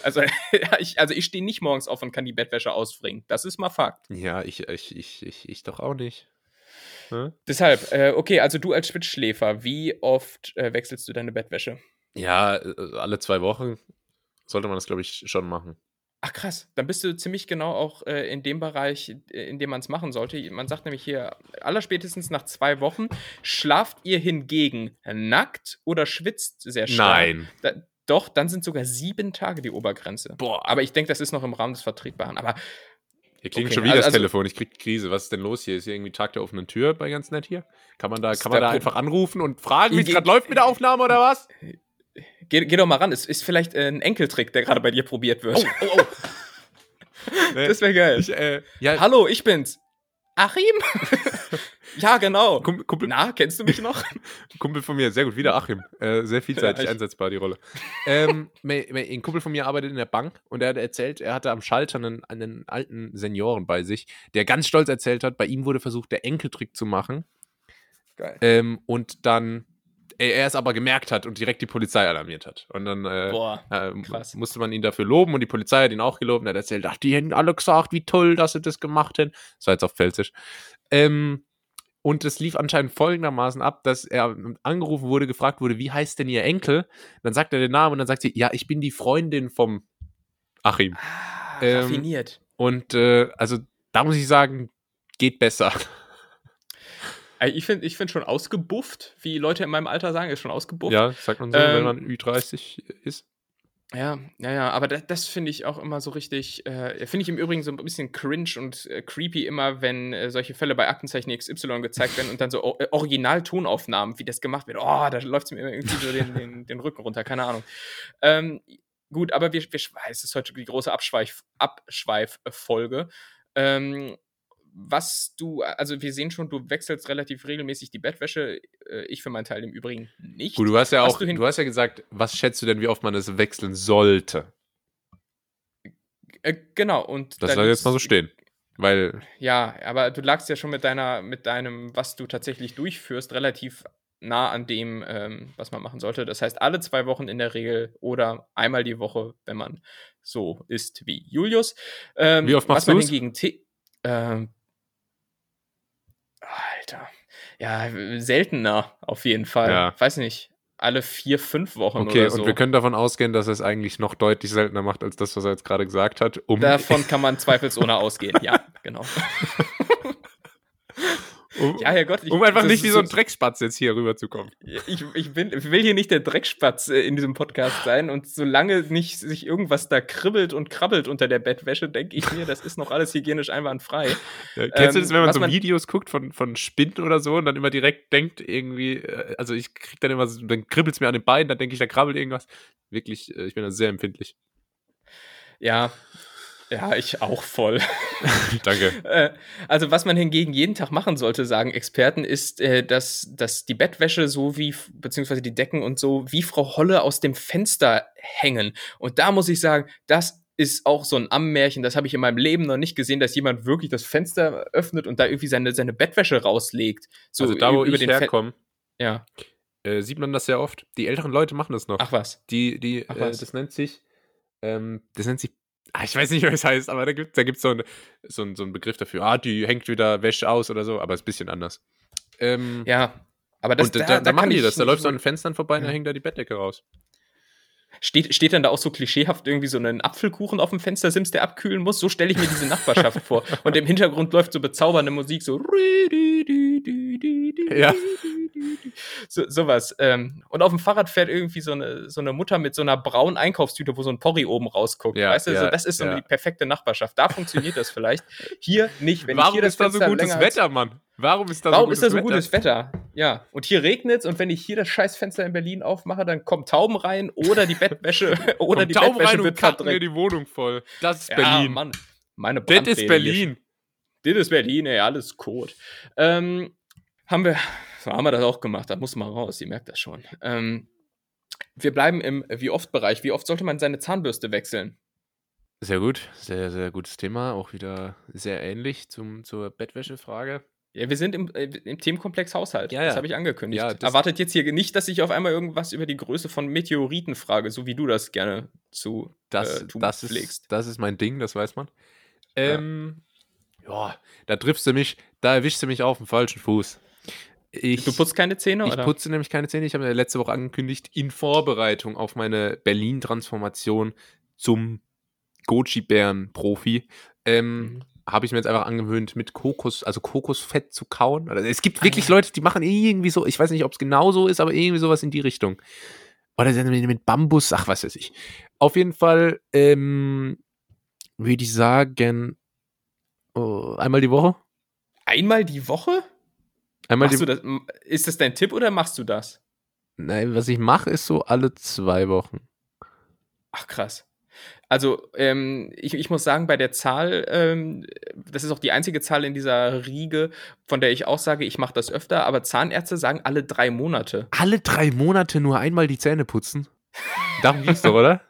S2: Also, (laughs) ja, ich, also ich stehe nicht morgens auf und kann die Bettwäsche ausbringen. Das ist mal Fakt.
S1: Ja, ich, ich, ich, ich, ich doch auch nicht. Hm?
S2: Deshalb, äh, okay, also du als Schwitzschläfer, wie oft äh, wechselst du deine Bettwäsche?
S1: Ja, äh, alle zwei Wochen sollte man das, glaube ich, schon machen.
S2: Ach krass, dann bist du ziemlich genau auch äh, in dem Bereich, äh, in dem man es machen sollte. Man sagt nämlich hier, allerspätestens nach zwei Wochen, schlaft ihr hingegen nackt oder schwitzt sehr stark?
S1: Nein.
S2: Da, doch, dann sind sogar sieben Tage die Obergrenze.
S1: Boah.
S2: Aber ich denke, das ist noch im Rahmen des Vertretbaren. Aber
S1: Hier klingt
S2: Okay,
S1: schon wieder
S2: also-
S1: das
S2: also-
S1: Telefon. Ich krieg Krise. Was ist denn los hier? Ist hier irgendwie Tag der offenen Tür bei ganz nett hier? Kann man da, kann man da einfach anrufen und fragen, wie es
S2: Ge-
S1: gerade läuft mit der Aufnahme oder was?
S2: Geh, geh doch mal ran, es ist vielleicht äh, ein Enkeltrick, der gerade bei dir probiert wird.
S1: oh, oh. (laughs)
S2: Das wäre geil.
S1: Ich, äh, ja,
S2: Hallo, ich bin's. Achim? (laughs) ja, genau.
S1: Kumpel,
S2: Na, kennst du mich noch?
S1: Kumpel von mir, sehr gut, wieder Achim. Äh, sehr vielseitig
S2: Ja,
S1: einsetzbar, die Rolle. ähm, (laughs) ein Kumpel von mir arbeitet in der Bank und er hat erzählt, er hatte am Schalter einen, einen alten Senioren bei sich, der ganz stolz erzählt hat, bei ihm wurde versucht, der Enkeltrick zu machen.
S2: Geil.
S1: Ähm, und dann er, es aber gemerkt hat und direkt die Polizei alarmiert hat. Und dann äh,
S2: Boah.
S1: äh, musste man ihn dafür loben und die Polizei hat ihn auch gelobt und er hat erzählt, ach, die hätten alle gesagt, wie toll, dass sie das gemacht hätten. Das war jetzt auf Pfälzisch. Ähm, und es lief anscheinend folgendermaßen ab, dass er angerufen wurde, gefragt wurde, wie heißt denn ihr Enkel? Dann sagt er den Namen und dann sagt sie, ja, ich bin die Freundin vom Achim.
S2: Ah,
S1: Ähm,
S2: raffiniert.
S1: Und äh, also da muss ich sagen, geht besser.
S2: Ich finde ich find schon ausgebufft, wie Leute in meinem Alter sagen, ist schon ausgebufft.
S1: Ja, sagt man so,
S2: Ähm,
S1: wenn man Ü30 ist.
S2: Ja, ja, ja, aber das, das finde ich auch immer so richtig, äh, finde ich im Übrigen so ein bisschen cringe und äh, creepy immer, wenn äh, solche Fälle bei Aktenzeichen XY gezeigt werden und dann so o- äh, Original-Tonaufnahmen, wie das gemacht wird. Oh, da läuft es mir immer irgendwie so den, den, den Rücken runter, keine Ahnung. Ähm, gut, aber wir, wir, es ist heute die große Abschweif, Abschweif-Folge. Ähm, was du, also wir sehen schon, du wechselst relativ regelmäßig die Bettwäsche. Äh, ich für meinen Teil im Übrigen nicht.
S1: Gut, du hast ja auch,
S2: du
S1: du, hast ja gesagt, was schätzt du denn, wie oft man es wechseln sollte?
S2: Äh, genau, und
S1: Das
S2: da
S1: soll jetzt mal so stehen. Weil,
S2: Ja, aber du lagst ja schon mit deiner, mit deinem, was du tatsächlich durchführst, relativ nah an dem, ähm, was man machen sollte. Das heißt, alle zwei Wochen in der Regel oder einmal die Woche, wenn man so ist wie Julius. Ähm,
S1: Wie oft machst du's?
S2: hingegen ähm, Alter. Ja, seltener auf jeden Fall.
S1: Ja.
S2: Weiß nicht. Alle vier, fünf Wochen
S1: okay,
S2: oder so.
S1: und wir können davon ausgehen, dass er es eigentlich noch deutlich seltener macht, als das, was er jetzt gerade gesagt hat. Um,
S2: Davon kann man (laughs) zweifelsohne ausgehen. Ja, genau. (laughs)
S1: Um, (laughs)
S2: Ja, Herrgott. Ich,
S1: um einfach nicht wie so ein Dreckspatz jetzt hier rüberzukommen.
S2: Ich, ich, bin, ich will hier nicht der Dreckspatz äh, in diesem Podcast sein und solange nicht sich irgendwas da kribbelt und krabbelt unter der Bettwäsche, denke ich mir, das ist noch alles hygienisch einwandfrei.
S1: Ja, kennst du
S2: Ähm,
S1: das, wenn man
S2: was
S1: so
S2: man-
S1: Videos guckt von, von Spinnen oder so und dann immer direkt denkt, irgendwie, äh, also ich krieg dann immer so, dann kribbelt es mir an den Beinen, dann denke ich, da krabbelt irgendwas. Wirklich, äh, ich bin da sehr empfindlich.
S2: Ja, ja, ich auch voll. (laughs)
S1: Danke.
S2: Äh, also, was man hingegen jeden Tag machen sollte, sagen Experten, ist, äh, dass, dass die Bettwäsche so wie, beziehungsweise die Decken und so, wie Frau Holle aus dem Fenster hängen. Und da muss ich sagen, das ist auch so ein Ammärchen, das habe ich in meinem Leben noch nicht gesehen, dass jemand wirklich das Fenster öffnet und da irgendwie seine, seine Bettwäsche rauslegt. So
S1: also da, wo
S2: über
S1: ich
S2: den
S1: herkomme,
S2: Ja.
S1: äh, sieht man das sehr oft. Die älteren Leute machen das noch.
S2: Ach was.
S1: Die, die,
S2: Ach
S1: äh,
S2: was.
S1: das nennt sich, ähm, das nennt sich, ah, ich weiß nicht, (laughs) wie es heißt, aber da gibt es da gibt's so, ein, so, ein, so einen Begriff dafür. Ah, die hängt wieder Wäsche aus oder so, aber ist ein bisschen anders. Ähm,
S2: Ja. Aber das,
S1: und da, da,
S2: kann
S1: machen die das. Da läufst du
S2: so-
S1: an den Fenstern vorbei und
S2: Ja.
S1: da hängt da die Bettdecke raus.
S2: Steht, steht dann da auch so klischeehaft irgendwie so ein Apfelkuchen auf dem Fenstersims, der abkühlen muss? So stelle ich mir diese Nachbarschaft vor. (laughs) Und im Hintergrund läuft so bezaubernde Musik, so.
S1: Ja.
S2: So, sowas. Ähm, und auf dem Fahrrad fährt irgendwie so eine, so eine Mutter mit so einer braunen Einkaufstüte, wo so ein Porri oben rausguckt.
S1: Ja,
S2: weißt du, so,
S1: ja,
S2: das ist so
S1: ja.
S2: die perfekte Nachbarschaft. Da funktioniert das vielleicht. Hier nicht. Wenn ich
S1: Warum
S2: hier das
S1: ist da so gutes Wetter, Mann? Warum ist da
S2: Warum
S1: so gutes
S2: ist da so
S1: Wetter?
S2: gutes Wetter? Ja, und hier regnet es und wenn ich hier das scheiß Fenster in Berlin aufmache, dann kommen Tauben rein oder die Bettwäsche (laughs) (laughs) oder die
S1: Tauben
S2: Bettwäsche
S1: rein
S2: wird
S1: und kacken mir die Wohnung voll. Das ist
S2: Ja,
S1: Berlin.
S2: Mann, meine
S1: das ist. Berlin.
S2: Das ist Berlin, ey, alles Kot. Ähm, haben wir, haben wir das auch gemacht, da muss man raus, ihr merkt das schon. Ähm, wir bleiben im wie oft Bereich. Wie oft sollte man seine Zahnbürste wechseln?
S1: Sehr gut, sehr, sehr gutes Thema. Auch wieder sehr ähnlich zum, zur Bettwäschefrage.
S2: Ja, wir sind im, äh, im Themenkomplex Haushalt.
S1: Ja,
S2: Das
S1: ja.
S2: habe ich angekündigt.
S1: Ja, das-
S2: Erwartet jetzt hier nicht, dass ich auf einmal irgendwas über die Größe von Meteoriten frage, so wie du das gerne zu
S1: Das,
S2: äh, tun
S1: das,
S2: pflegst.
S1: ist, das ist mein Ding, das weiß man. Ähm, ja. da triffst du mich, da erwischst du mich auf dem falschen Fuß. Ich,
S2: Du putzt keine Zähne,
S1: ich
S2: oder?
S1: putze nämlich keine Zähne. Ich habe letzte Woche angekündigt, in Vorbereitung auf meine Berlin-Transformation zum Goji-Bären-Profi, ähm,
S2: Mhm.
S1: habe ich mir jetzt einfach angewöhnt, mit Kokos, also Kokosfett zu kauen. Also es gibt
S2: Ah,
S1: wirklich. Leute, die machen irgendwie so, ich weiß nicht, ob es genau so ist, aber irgendwie sowas in die Richtung. Oder mit Bambus, ach, was weiß ich. Auf jeden Fall ähm, würde ich sagen, oh, einmal die Woche.
S2: Einmal die Woche?
S1: Einmal
S2: Machst du das, ist das dein Tipp oder machst du das?
S1: Nein, was ich mache, ist so alle zwei Wochen.
S2: Ach, krass. Also, ähm, ich, ich muss sagen, bei der Zahl, ähm, das ist auch die einzige Zahl in dieser Riege, von der ich auch sage, ich mache das öfter, aber Zahnärzte sagen alle drei Monate.
S1: Alle drei Monate nur einmal die Zähne putzen? Darum ging's doch, oder?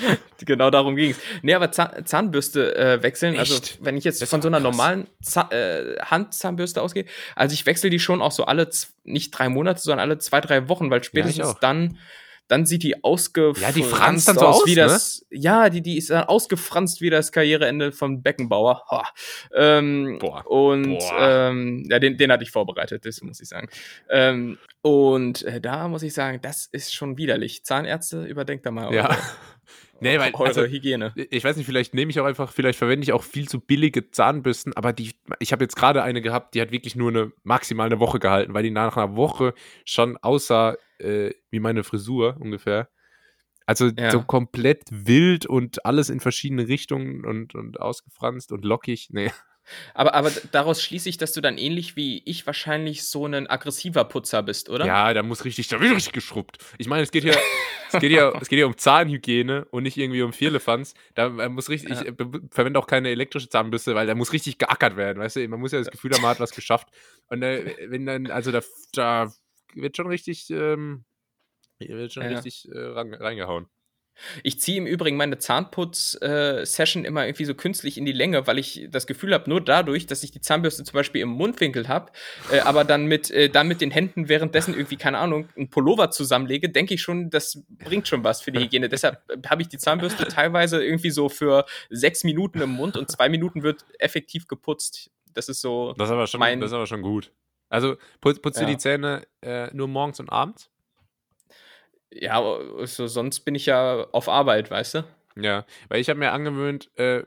S1: (laughs) (laughs)
S2: Genau darum ging es. Nee, aber Zahn, Zahnbürste äh, wechseln, also
S1: Echt?
S2: wenn ich jetzt von so einer
S1: krass.
S2: normalen Za äh, Handzahnbürste ausgehe, also ich wechsle die schon auch so alle, nicht drei Monate, sondern alle zwei, drei Wochen, weil spätestens
S1: auch.
S2: dann, dann sieht die ausgefranst
S1: Ja, die franzt dann so aus,
S2: wie
S1: ne?
S2: das, ja, die, die ist dann ausgefranst wie das Karriereende von Beckenbauer. Ha. Ähm,
S1: Boah.
S2: Und
S1: Boah.
S2: Ähm, ja, den, den hatte ich vorbereitet, das muss ich sagen. Ähm, und äh, da muss ich sagen, das ist schon widerlich. Zahnärzte, überdenkt da mal
S1: Ja. Nee, weil,
S2: eure
S1: also,
S2: Hygiene.
S1: ich weiß nicht, vielleicht nehme ich auch einfach, vielleicht verwende ich auch viel zu billige Zahnbürsten, aber die, ich habe jetzt gerade eine gehabt, die hat wirklich nur eine, maximal eine Woche gehalten, weil die nach einer Woche schon aussah äh, wie meine Frisur ungefähr. Also
S2: Ja.
S1: so komplett wild und alles in verschiedene Richtungen und, und ausgefranst und lockig. Nee.
S2: Aber, aber daraus schließe ich, dass du dann ähnlich wie ich wahrscheinlich so ein aggressiver Putzer bist, oder?
S1: Ja, da muss richtig, da wird richtig geschrubbt. Ich meine, es geht hier, es geht hier, es geht hier um Zahnhygiene und nicht irgendwie um Vierlefanz. Da äh, muss richtig,
S2: Ja.
S1: ich äh, verwende auch keine elektrische Zahnbürste, weil da muss richtig geackert werden, weißt du? Man muss ja das Gefühl haben, man hat was geschafft. Und äh, wenn dann, also da, da wird schon richtig, ähm, wird schon
S2: Ja.
S1: richtig äh, reingehauen.
S2: Ich ziehe im Übrigen meine Zahnputz-Session immer irgendwie so künstlich in die Länge, weil ich das Gefühl habe, nur dadurch, dass ich die Zahnbürste zum Beispiel im Mundwinkel habe, äh, aber dann mit, äh, dann mit den Händen währenddessen irgendwie, keine Ahnung, einen Pullover zusammenlege, denke ich schon, das bringt schon was für die Hygiene. (laughs) Deshalb äh, habe ich die Zahnbürste teilweise irgendwie so für sechs Minuten im Mund und zwei Minuten wird effektiv geputzt. Das ist so.
S1: Das ist aber schon,
S2: Mein-
S1: das ist aber schon gut. Also putzt, putzt
S2: Ja.
S1: du die Zähne äh, nur morgens und abends?
S2: Ja, so, sonst bin ich ja auf Arbeit, weißt du?
S1: Ja, weil ich habe mir angewöhnt, äh,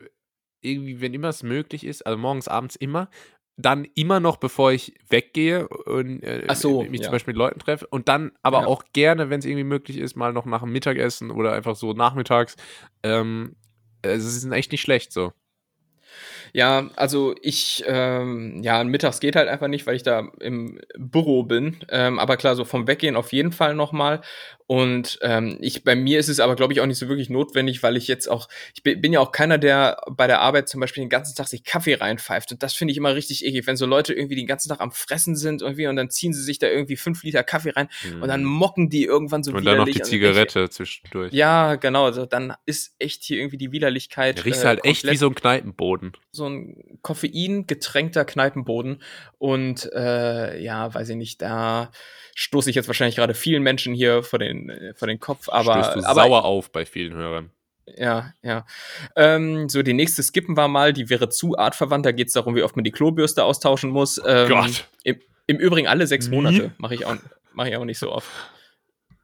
S1: irgendwie, wenn immer es möglich ist, also morgens, abends immer, dann immer noch, bevor ich weggehe und äh,
S2: so,
S1: mich
S2: ja.
S1: zum Beispiel mit Leuten treffe. Und dann aber
S2: Ja.
S1: auch gerne, wenn es irgendwie möglich ist, mal noch nach dem Mittagessen oder einfach so nachmittags. Ähm, also es ist echt nicht schlecht so.
S2: Ja, also ich, ähm, ja, mittags geht halt einfach nicht, weil ich da im Büro bin. Ähm, aber klar, so vom Weggehen auf jeden Fall nochmal. Und ähm, ich, bei mir ist es aber, glaube ich, auch nicht so wirklich notwendig, weil ich jetzt auch, ich bin, bin ja auch keiner, der bei der Arbeit zum Beispiel den ganzen Tag sich Kaffee reinpfeift. Und das finde ich immer richtig eklig, wenn so Leute irgendwie den ganzen Tag am Fressen sind irgendwie und dann ziehen sie sich da irgendwie fünf Liter Kaffee rein und dann mocken die irgendwann so
S1: Mhm. und dann noch
S2: widerlich.
S1: die Zigarette zwischendurch.
S2: Ja, genau. Also dann ist echt hier irgendwie die Widerlichkeit.
S1: Der riecht
S2: äh,
S1: halt echt wie so ein Kneipenboden.
S2: so ein Koffein getränkter Kneipenboden. Und äh, ja, weiß ich nicht, da stoße ich jetzt wahrscheinlich gerade vielen Menschen hier vor den, äh, vor den Kopf. Aber,
S1: Stößt du
S2: aber
S1: sauer auf bei vielen Hörern.
S2: ja, ja. Ähm, so, die nächste skippen wir mal, die wäre zu artverwandt. Da geht es darum, wie oft man die Klobürste austauschen muss. Ähm,
S1: Gott.
S2: Im, Im Übrigen alle sechs? Monate. Mache ich, auch- mach ich auch nicht so oft.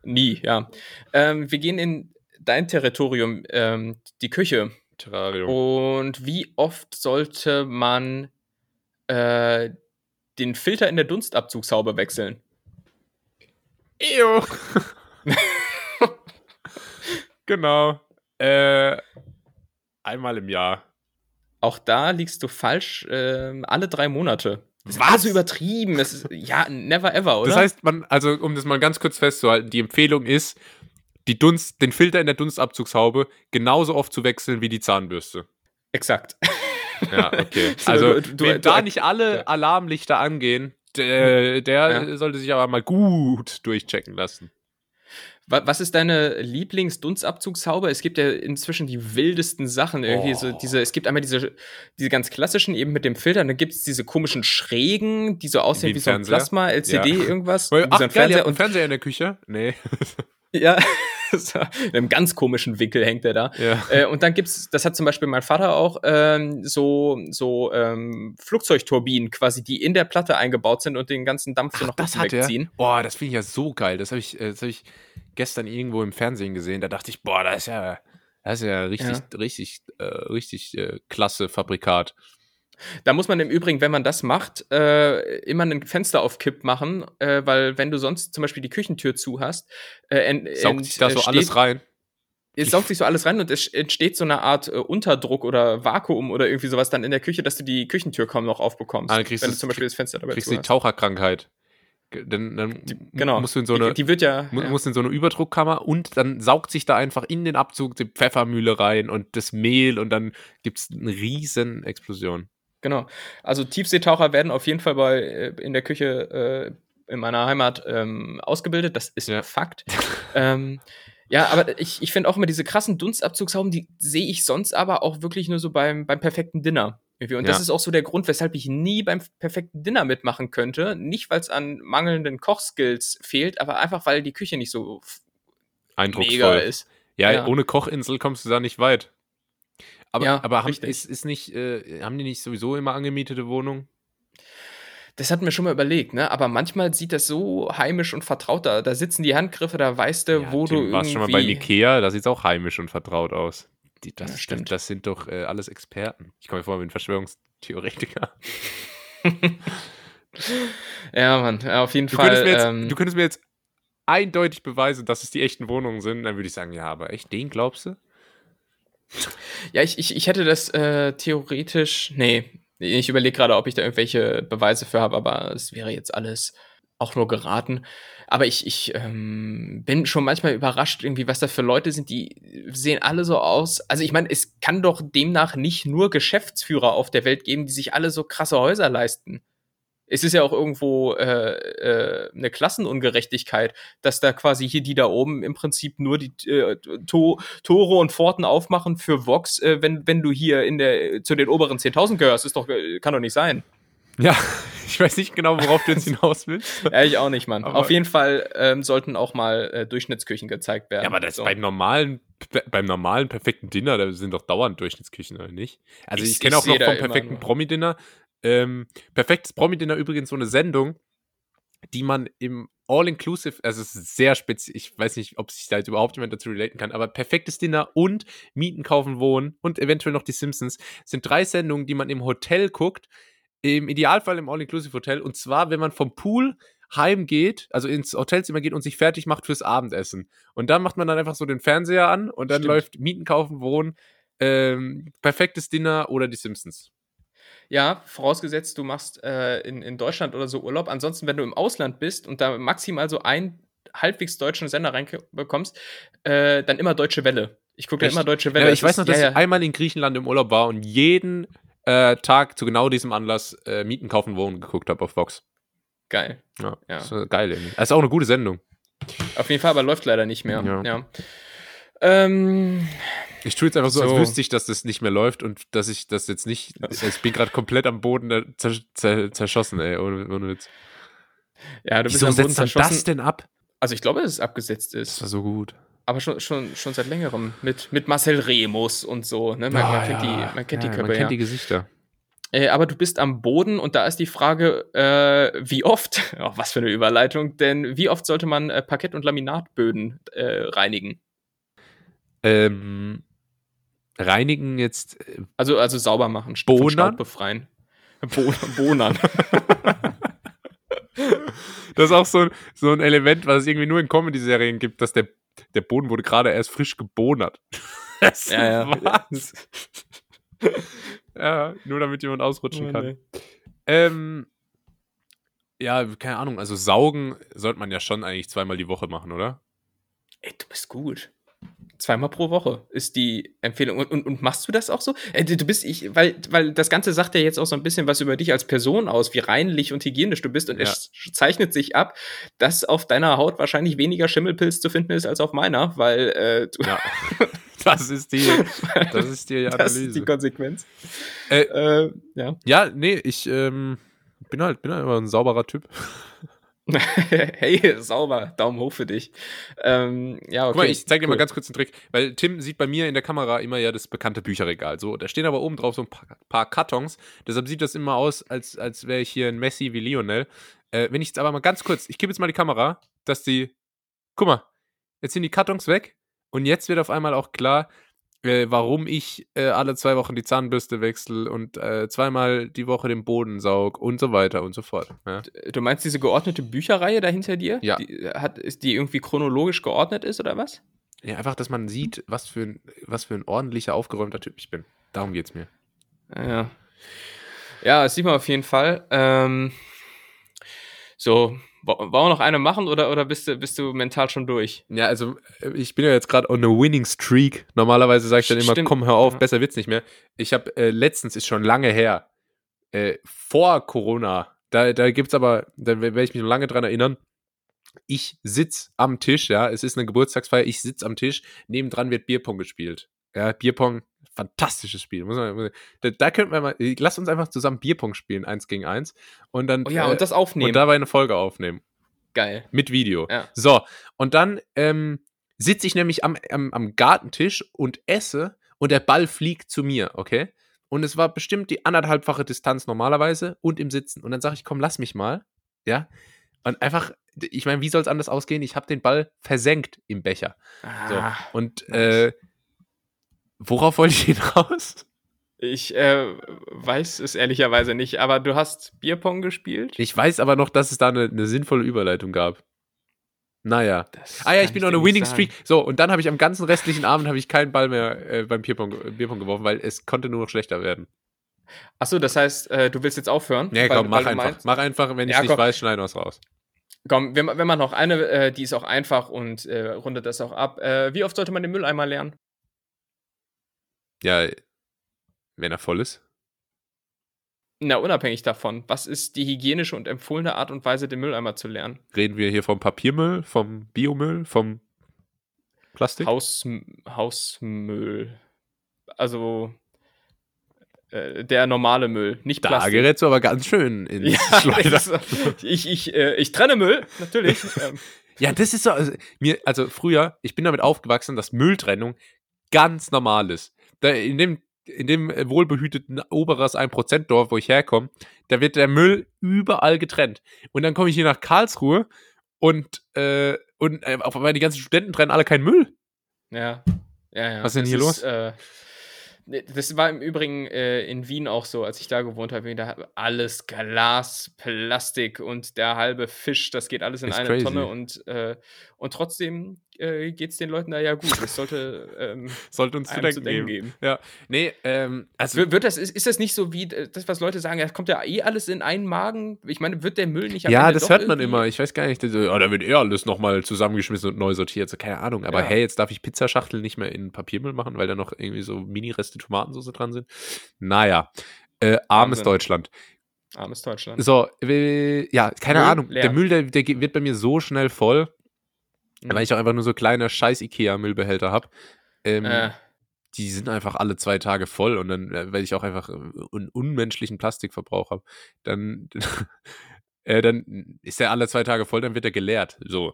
S2: Nie, ja. Ähm, wir gehen in dein Territorium, ähm, die Küche.
S1: Terrarium.
S2: Und wie oft sollte man äh, den Filter in der Dunstabzugshaube wechseln?
S1: Ew. genau. Äh, einmal im Jahr.
S2: Auch da liegst du falsch. ähm, alle drei Monate.
S1: Was?
S2: alles so übertrieben. Das ist, ja, never ever, oder?
S1: Das heißt, man, also um das mal ganz kurz festzuhalten, die Empfehlung ist, die Dunst, den Filter in der Dunstabzugshaube genauso oft zu wechseln wie die Zahnbürste.
S2: exakt.
S1: Ja, okay. (laughs)
S2: So,
S1: Also,
S2: du- du- du-
S1: da nicht alle
S2: ja.
S1: Alarmlichter angehen, der, der
S2: Ja.
S1: sollte sich aber mal gut durchchecken lassen.
S2: Wa- Was ist deine Lieblings-Dunstabzugshaube? Es gibt ja inzwischen die wildesten Sachen. Irgendwie so
S1: Oh.
S2: diese, es gibt einmal diese, diese ganz klassischen, eben mit dem Filter, und dann gibt es diese komischen schrägen, die so aussehen
S1: Wie
S2: wie, so ein
S1: Fernseher?
S2: Plasma, LCD,
S1: Ja.
S2: irgendwas.
S1: Ach,
S2: so ein
S1: geil,
S2: Fernseher und
S1: Fernseher in der Küche? Nee. (laughs)
S2: Ja, (laughs) in einem ganz komischen Winkel hängt er da.
S1: Ja.
S2: Äh, und dann gibt's, das hat zum Beispiel mein Vater auch, ähm, so, so ähm, Flugzeugturbinen quasi, die in der Platte eingebaut sind und den ganzen Dampf so noch
S1: das hat er.
S2: wegziehen.
S1: Boah, das finde ich ja so geil. Das habe ich, äh, das hab ich gestern irgendwo im Fernsehen gesehen. Da dachte ich, boah, das ist ja, das ist ja richtig, richtig, äh, richtig äh, klasse Fabrikat.
S2: Da muss man im Übrigen, wenn man das macht, äh, immer ein Fenster auf Kipp machen, äh, weil wenn du sonst zum Beispiel die Küchentür zu hast, äh, ent,
S1: Saugt sich da so alles rein.
S2: Es saugt sich so alles rein und es entsteht so eine Art äh, Unterdruck oder Vakuum oder irgendwie sowas dann in der Küche, dass du die Küchentür kaum noch aufbekommst.
S1: Ah, dann kriegst
S2: wenn
S1: du-
S2: zum Beispiel das Fenster dabei
S1: Kriegst du die
S2: hast.
S1: Taucherkrankheit. Dann, dann
S2: Genau.
S1: musst du in so eine,
S2: die, die wird ja,
S1: mu-
S2: ja.
S1: musst in so eine Überdruckkammer und dann saugt sich da einfach in den Abzug die Pfeffermühle rein und das Mehl und dann gibt es eine riesen Explosion.
S2: Genau. Also Tiefseetaucher werden auf jeden Fall bei äh, in der Küche äh, in meiner Heimat ähm, ausgebildet. Das ist
S1: Ja.
S2: Fakt. ähm, ja, aber ich, ich finde auch immer diese krassen Dunstabzugshauben, die sehe ich sonst aber auch wirklich nur so beim, beim perfekten Dinner. Irgendwie. Und das
S1: Ja.
S2: ist auch so der Grund, weshalb ich nie beim perfekten Dinner mitmachen könnte. Nicht, weil es an mangelnden Kochskills fehlt, aber einfach, weil die Küche nicht so
S1: Eindrucksvoll.
S2: ist.
S1: Ja,
S2: Ja.
S1: ohne Kochinsel kommst du da nicht weit. Aber,
S2: Ja,
S1: aber haben, ist, ist nicht, äh, haben die nicht sowieso immer angemietete Wohnungen?
S2: Das hatten wir schon mal überlegt, ne? Aber manchmal sieht das so heimisch und vertraut da. Da sitzen die Handgriffe, da weißt du,
S1: Ja,
S2: wo
S1: Tim,
S2: du
S1: warst schon mal beim Ikea, da sieht es auch heimisch und vertraut aus. Die, das,
S2: Ja,
S1: das,
S2: stimmt.
S1: das sind doch äh, alles Experten. Ich komme mir vor wie ein Verschwörungstheoretiker. (laughs)
S2: Ja, Mann, ja, auf jeden
S1: Du
S2: Fall.
S1: könntest, jetzt,
S2: ähm,
S1: du könntest mir jetzt eindeutig beweisen, dass es die echten Wohnungen sind. Dann würde ich sagen, ja, aber echt, den glaubst du?
S2: Ja, ich, ich, ich hätte das äh, theoretisch. Nee, ich überlege gerade, ob ich da irgendwelche Beweise für habe, aber es wäre jetzt alles auch nur geraten. Aber ich, ich ähm, bin schon manchmal überrascht, irgendwie, was da für Leute sind, die sehen alle so aus. Also ich meine, es kann doch demnach nicht nur Geschäftsführer auf der Welt geben, die sich alle so krasse Häuser leisten. Es ist ja auch irgendwo äh, äh, eine Klassenungerechtigkeit, dass da quasi hier die da oben im Prinzip nur die äh, to Tore und Pforten aufmachen für Vox, äh, wenn, wenn du hier in der zu den oberen 10.000 gehörst. Ist doch, äh, kann doch nicht sein.
S1: Ja, (laughs) ich weiß nicht genau, worauf du jetzt hinaus willst. (laughs)
S2: Ja, ich auch nicht, Mann.
S1: Aber-
S2: Auf jeden Fall ähm, sollten auch mal äh, Durchschnittsküchen gezeigt werden.
S1: Ja, aber das
S2: So.
S1: beim normalen, beim normalen perfekten Dinner, da sind doch dauernd Durchschnittsküchen, oder nicht? Also ich,
S2: Ich-
S1: kenne auch noch vom perfekten Promi-Dinner. Ähm, perfektes Promi-Dinner übrigens so eine Sendung, die man im All-Inclusive, also es ist sehr speziell, ich weiß nicht, ob sich da jetzt überhaupt jemand dazu relaten kann, aber perfektes Dinner und Mieten, Kaufen, Wohnen und eventuell noch die Simpsons sind drei Sendungen, die man im Hotel guckt, Im Idealfall im All-Inclusive-Hotel. Und zwar, wenn man vom Pool heimgeht, also ins Hotelzimmer geht und sich fertig macht fürs Abendessen. Und dann macht man dann einfach so den Fernseher an und dann
S2: Stimmt.
S1: läuft Mieten kaufen, Wohnen, ähm, perfektes Dinner oder die Simpsons.
S2: Ja, vorausgesetzt, du machst äh, in, in Deutschland oder so Urlaub. Ansonsten, wenn du im Ausland bist und da maximal so einen halbwegs deutschen Sender reinbekommst, äh, dann immer Deutsche Welle. Ich gucke ja immer Deutsche
S1: Ja,
S2: Welle.
S1: aber ich
S2: Das
S1: weiß noch,
S2: ist-
S1: dass
S2: ja,
S1: ich
S2: ja.
S1: einmal in Griechenland im Urlaub war und jeden äh, Tag zu genau diesem Anlass äh, Mieten kaufen, Wohnen geguckt habe auf Vox.
S2: Geil.
S1: Ja,
S2: Ja.
S1: War geil irgendwie. Das ist auch eine gute Sendung.
S2: Auf jeden Fall, aber läuft leider nicht mehr.
S1: Ja.
S2: Ähm,
S1: Ich tue jetzt einfach so, als
S2: So.
S1: wüsste ich, dass das nicht mehr läuft und dass ich das jetzt nicht. Ich bin gerade komplett am Boden zerschossen, ey, ohne, ohne Witz.
S2: ja, du bist
S1: Wieso
S2: am Boden zerschossen.
S1: das denn ab?
S2: Also ich glaube, dass es abgesetzt
S1: Das
S2: ist.
S1: war so gut.
S2: Aber schon, schon, schon seit längerem. Mit, mit Marcel Remus und so. Ne? Man,
S1: Ah,
S2: man kennt,
S1: ja.
S2: die, man kennt
S1: ja,
S2: die Köpfe,
S1: Man kennt
S2: ja.
S1: die Gesichter.
S2: Äh, aber du bist am Boden und da ist die Frage, äh, wie oft, (laughs) oh, was für eine Überleitung, denn wie oft sollte man äh, Parkett- und Laminatböden äh, reinigen?
S1: Ähm, reinigen jetzt. äh,
S2: Also, also sauber machen? Staub befreien. (laughs) Bo Bohnern. (laughs)
S1: Das ist auch so ein, so ein Element, was es irgendwie nur in Comedy-Serien gibt, dass der, der Boden wurde gerade erst frisch gebonert. (laughs) Das
S2: ja, ja.
S1: Ja, nur damit jemand ausrutschen
S2: Oh,
S1: kann.
S2: nee.
S1: Ähm, ja, keine Ahnung. Also saugen sollte man ja schon eigentlich zweimal die Woche machen, oder?
S2: Ey, du bist gut. Zweimal pro Woche ist die Empfehlung. Und, und, und machst du das auch so? Äh, du bist ich, weil, weil das Ganze sagt ja jetzt auch so ein bisschen was über dich als Person aus, wie reinlich und hygienisch du bist. Und
S1: Ja.
S2: es zeichnet sich ab, dass auf deiner Haut wahrscheinlich weniger Schimmelpilz zu finden ist als auf meiner, weil äh, du,
S1: Ja. (laughs) das ist die, das ist die
S2: das ist die
S1: Analyse.
S2: Konsequenz.
S1: Äh,
S2: Äh, ja.
S1: ja, nee, ich ähm, bin halt, bin halt immer ein sauberer Typ. (laughs)
S2: hey, sauber, Daumen hoch für dich. Ähm, ja, okay.
S1: Guck mal, ich zeig dir mal
S2: cool.
S1: ganz kurz einen Trick, weil Tim sieht bei mir in der Kamera immer ja das bekannte Bücherregal. So, da stehen aber oben drauf so ein paar, paar Kartons. Deshalb sieht das immer aus, als, als wäre ich hier ein Messi wie Lionel. Äh, wenn ich jetzt aber mal ganz kurz, ich gebe jetzt mal die Kamera, dass die. Guck mal, jetzt sind die Kartons weg und jetzt wird auf einmal auch klar, äh, warum ich äh, alle zwei Wochen die Zahnbürste wechsle und äh, zweimal die Woche den Boden saug und so weiter und so fort. Ja.
S2: Du meinst diese geordnete Bücherreihe da hinter dir?
S1: Ja.
S2: Die, hat, ist die irgendwie chronologisch geordnet ist oder was?
S1: ja, einfach, dass man sieht, was für ein, was für ein ordentlicher, aufgeräumter Typ ich bin. Darum geht's mir.
S2: Ja. Ja, das sieht man auf jeden Fall. Ähm, so, wollen wir noch eine machen oder, oder bist, du, bist du mental schon durch?
S1: Ja, also äh, ich bin ja jetzt gerade on a winning streak. Normalerweise sage ich dann immer,
S2: Stimmt.
S1: komm, hör auf, besser wird's nicht mehr. Ich habe äh, letztens, ist schon lange her, äh, vor Corona, da, da gibt's aber, da werde ich mich noch lange dran erinnern, ich sitz am Tisch, ja, es ist eine Geburtstagsfeier, ich sitz am Tisch, nebendran wird Bierpong gespielt. Ja, Bierpong, fantastisches Spiel. Muss man, muss- da, da könnten wir mal, lass uns einfach zusammen Bierpong spielen, eins gegen eins. Und dann
S2: Oh ja,
S1: äh,
S2: und das aufnehmen.
S1: und dabei eine Folge aufnehmen.
S2: Geil.
S1: Mit Video.
S2: Ja.
S1: So, und dann ähm, sitze ich nämlich am, am, am Gartentisch und esse und der Ball fliegt zu mir, okay? Und es war bestimmt die anderthalbfache Distanz normalerweise und im Sitzen. Und dann sage ich, komm, lass mich mal. Ja. Und einfach, ich meine, wie soll es anders ausgehen? Ich habe den Ball versenkt im Becher. So.
S2: Ah,
S1: Und
S2: nice.
S1: äh, worauf wollte ich hinaus?
S2: ich äh, weiß es ehrlicherweise nicht, aber du hast Bierpong gespielt?
S1: Ich weiß aber noch, dass es da eine, eine sinnvolle Überleitung gab. Naja.
S2: Das
S1: Ah ja, ich bin a
S2: nicht
S1: winning streak. So, und dann habe ich am ganzen restlichen Abend habe ich keinen Ball mehr äh, beim Bierpong, Bierpong geworfen, weil es konnte nur noch schlechter werden.
S2: Achso, das heißt, äh, du willst jetzt aufhören?
S1: Nee,
S2: Weil-
S1: komm, mach
S2: weil
S1: einfach. mach einfach, wenn ich
S2: Ja,
S1: nicht
S2: komm.
S1: weiß, schneiden wir es raus.
S2: Komm, wenn, man- wenn man noch eine, äh, die ist auch einfach und äh, rundet das auch ab. Äh, wie oft sollte man den Mülleimer leeren?
S1: Ja, wenn er voll ist.
S2: Na, unabhängig davon, was ist die hygienische und empfohlene Art und Weise, den Mülleimer zu leeren?
S1: Reden wir hier vom Papiermüll, vom Biomüll, vom Plastik?
S2: Haus, Hausmüll. Also äh, der normale Müll, nicht
S1: da
S2: Plastik.
S1: gerätst du aber ganz schön ins (laughs)
S2: Ja, ist, ich, ich, äh, ich trenne Müll, natürlich. (laughs) ähm,
S1: Ja, das ist so, also, mir, also früher, ich bin damit aufgewachsen, dass Mülltrennung ganz normal ist. Da, in dem, in dem äh, wohlbehüteten Oberes 1%-Dorf, wo ich herkomme, da wird der Müll überall getrennt. Und dann komme ich hier nach Karlsruhe und, äh, und äh, auf einmal die ganzen Studenten trennen alle keinen Müll.
S2: ja, ja, ja.
S1: Was ist denn hier los?
S2: Äh, Das war im Übrigen äh, in Wien auch so, als ich da gewohnt habe. Da alles Glas, Plastik und der halbe Fisch, das geht alles in
S1: Ist
S2: eine
S1: crazy.
S2: Tonne und, äh, und trotzdem äh, geht es den Leuten da ja gut. Es sollte ähm, (laughs)
S1: Sollte uns zu denken
S2: zu denken
S1: geben.
S2: geben.
S1: Ja, nee, ähm, also
S2: Wird, wird das, ist, ist das nicht so wie äh, das, was Leute sagen, ja, kommt ja eh alles in einen Magen? Ich meine, wird der Müll nicht am
S1: ja,
S2: Ende
S1: das hört man immer. Ich weiß gar nicht, das, oh, da wird eher alles nochmal zusammengeschmissen und neu sortiert. So, keine Ahnung. Aber
S2: Ja.
S1: hey, jetzt darf ich Pizzaschachtel nicht mehr in Papiermüll machen, weil da noch irgendwie so Mini-Reste Tomatensauce dran sind. Naja, äh, armes
S2: Wahnsinn.
S1: Deutschland.
S2: Armes Deutschland.
S1: So, äh, ja, keine
S2: Müll
S1: Ahnung.
S2: leer.
S1: Der Müll, der, der wird bei mir so schnell voll,
S2: Mhm.
S1: weil ich auch einfach nur so kleine scheiß Ikea-Müllbehälter habe. Ähm,
S2: Äh,
S1: die sind einfach alle zwei Tage voll und dann, äh, weil ich auch einfach äh, einen unmenschlichen Plastikverbrauch habe, dann, (laughs) äh, dann ist der alle zwei Tage voll, dann wird er geleert. So.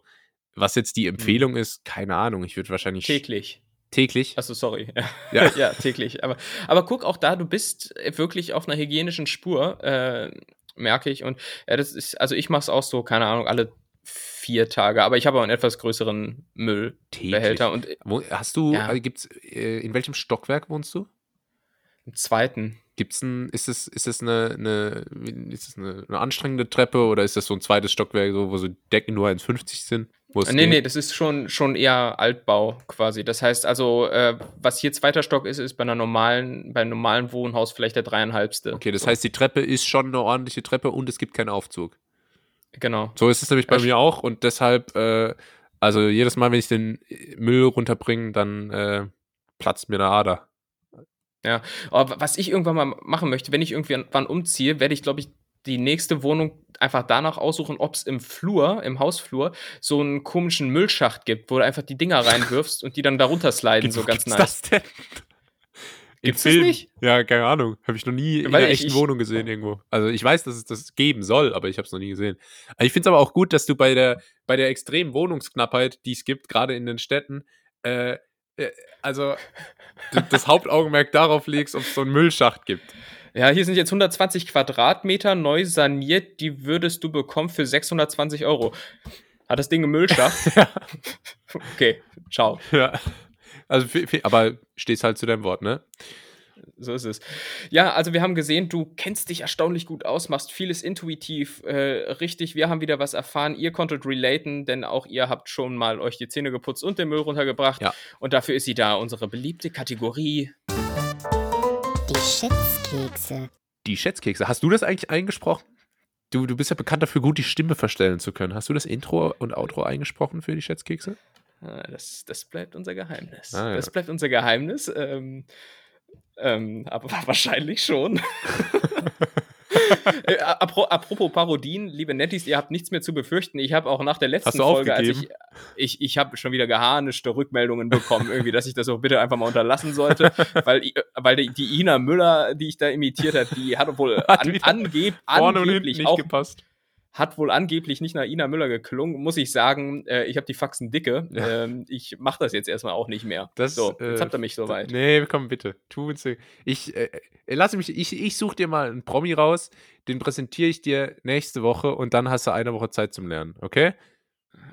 S1: Was jetzt die Empfehlung ist, keine Ahnung. Ich würde wahrscheinlich
S2: täglich.
S1: täglich.
S2: Achso, sorry.
S1: Ja. (laughs)
S2: Ja. täglich. Aber, aber guck auch da, du bist wirklich auf einer hygienischen Spur, äh, merke ich. Und ja, das ist, also ich mache es auch so, keine Ahnung, alle vier Tage. Aber ich habe auch einen etwas größeren Müllbehälter. Und
S1: Wo, hast du,
S2: Ja.
S1: äh, gibt's, äh, in welchem Stockwerk wohnst du?
S2: im zweiten.
S1: Gibt's ein, ist es, ist es eine, eine, ist es eine, eine anstrengende Treppe oder ist das so ein zweites Stockwerk, so, wo so Decken nur 1,50 sind? Wo
S2: Nee, nee, das ist schon, schon eher Altbau quasi. Das heißt also, äh, was hier zweiter Stock ist, ist bei einer normalen, bei einem normalen Wohnhaus vielleicht der dreieinhalbste.
S1: Okay, das
S2: so,
S1: heißt, die Treppe ist schon eine ordentliche Treppe und es gibt keinen Aufzug.
S2: Genau.
S1: So ist es nämlich bei
S2: Ja,
S1: mir auch und deshalb, äh, also jedes Mal, wenn ich den Müll runterbringe, dann äh, platzt mir eine Ader.
S2: Aber was ich irgendwann mal machen möchte, wenn ich irgendwann umziehe, werde ich, glaube ich, die nächste Wohnung einfach danach aussuchen, ob es im Flur, im Hausflur, so einen komischen Müllschacht gibt, wo du einfach die Dinger reinwirfst und die dann darunter sliden, so
S1: Wo
S2: ganz
S1: gibt's
S2: nice.
S1: das denn?
S2: Das
S1: Film?
S2: nicht?
S1: Ja, keine Ahnung. Habe ich noch nie in
S2: Weil
S1: einer
S2: ich-
S1: echten
S2: ich-
S1: Wohnung gesehen irgendwo. Also ich weiß, dass es das geben soll, aber ich habe es noch nie gesehen. Also Ich finde es aber auch gut, dass du bei der, bei der extremen Wohnungsknappheit, die es gibt, gerade in den Städten, äh, äh, also das Hauptaugenmerk darauf legst, ob es so einen Müllschacht gibt.
S2: Ja, hier sind jetzt 120 Quadratmeter neu saniert, die würdest du bekommen für 620 Euro. Hat das Ding einen Müllschacht?
S1: Ja. (laughs)
S2: okay, ciao.
S1: Ja. Also, aber stehst halt zu deinem Wort, ne?
S2: So ist es. Ja, also wir haben gesehen, du kennst dich erstaunlich gut aus, machst vieles intuitiv äh, richtig. Wir haben wieder was erfahren. Ihr konntet relaten, denn auch ihr habt schon mal euch die Zähne geputzt und den Müll runtergebracht.
S1: Ja.
S2: Und dafür ist sie da, unsere beliebte Kategorie.
S3: Die Schätzkekse.
S1: Die Schätzkekse. Hast du das eigentlich eingesprochen? Du, du bist ja bekannt dafür, gut die Stimme verstellen zu können. Hast du das Intro und Outro eingesprochen für die Schätzkekse?
S2: Ah, Das, das bleibt unser Geheimnis.
S1: Ah, ja.
S2: Das bleibt unser Geheimnis. Ähm, ähm, aber (laughs) wahrscheinlich schon. (laughs) Äh, apro- apropos Parodien, liebe Netties, ihr habt nichts mehr zu befürchten. Ich habe auch nach der letzten Folge, als ich, ich, ich habe schon wieder geharnischte Rückmeldungen bekommen, irgendwie, dass ich das auch bitte einfach mal unterlassen sollte, (laughs) weil, weil die, die Ina Müller, die ich da imitiert habe, die hat wohl
S1: Hat
S2: an, angeb, angeblich
S1: nicht
S2: auch
S1: gepasst.
S2: Hat wohl angeblich nicht nach Ina Müller geklungen, muss ich sagen. Äh, ich habe die Faxen dicke.
S1: Ja.
S2: Ähm, ich mache das jetzt erstmal auch nicht mehr.
S1: Das,
S2: so, jetzt
S1: äh,
S2: habt ihr mich soweit.
S1: Nee, komm bitte. Tu uns. Ich, äh, äh, lass mich, ich, ich suche dir mal einen Promi raus, den präsentiere ich dir nächste Woche und dann hast du eine Woche Zeit zum Lernen, okay?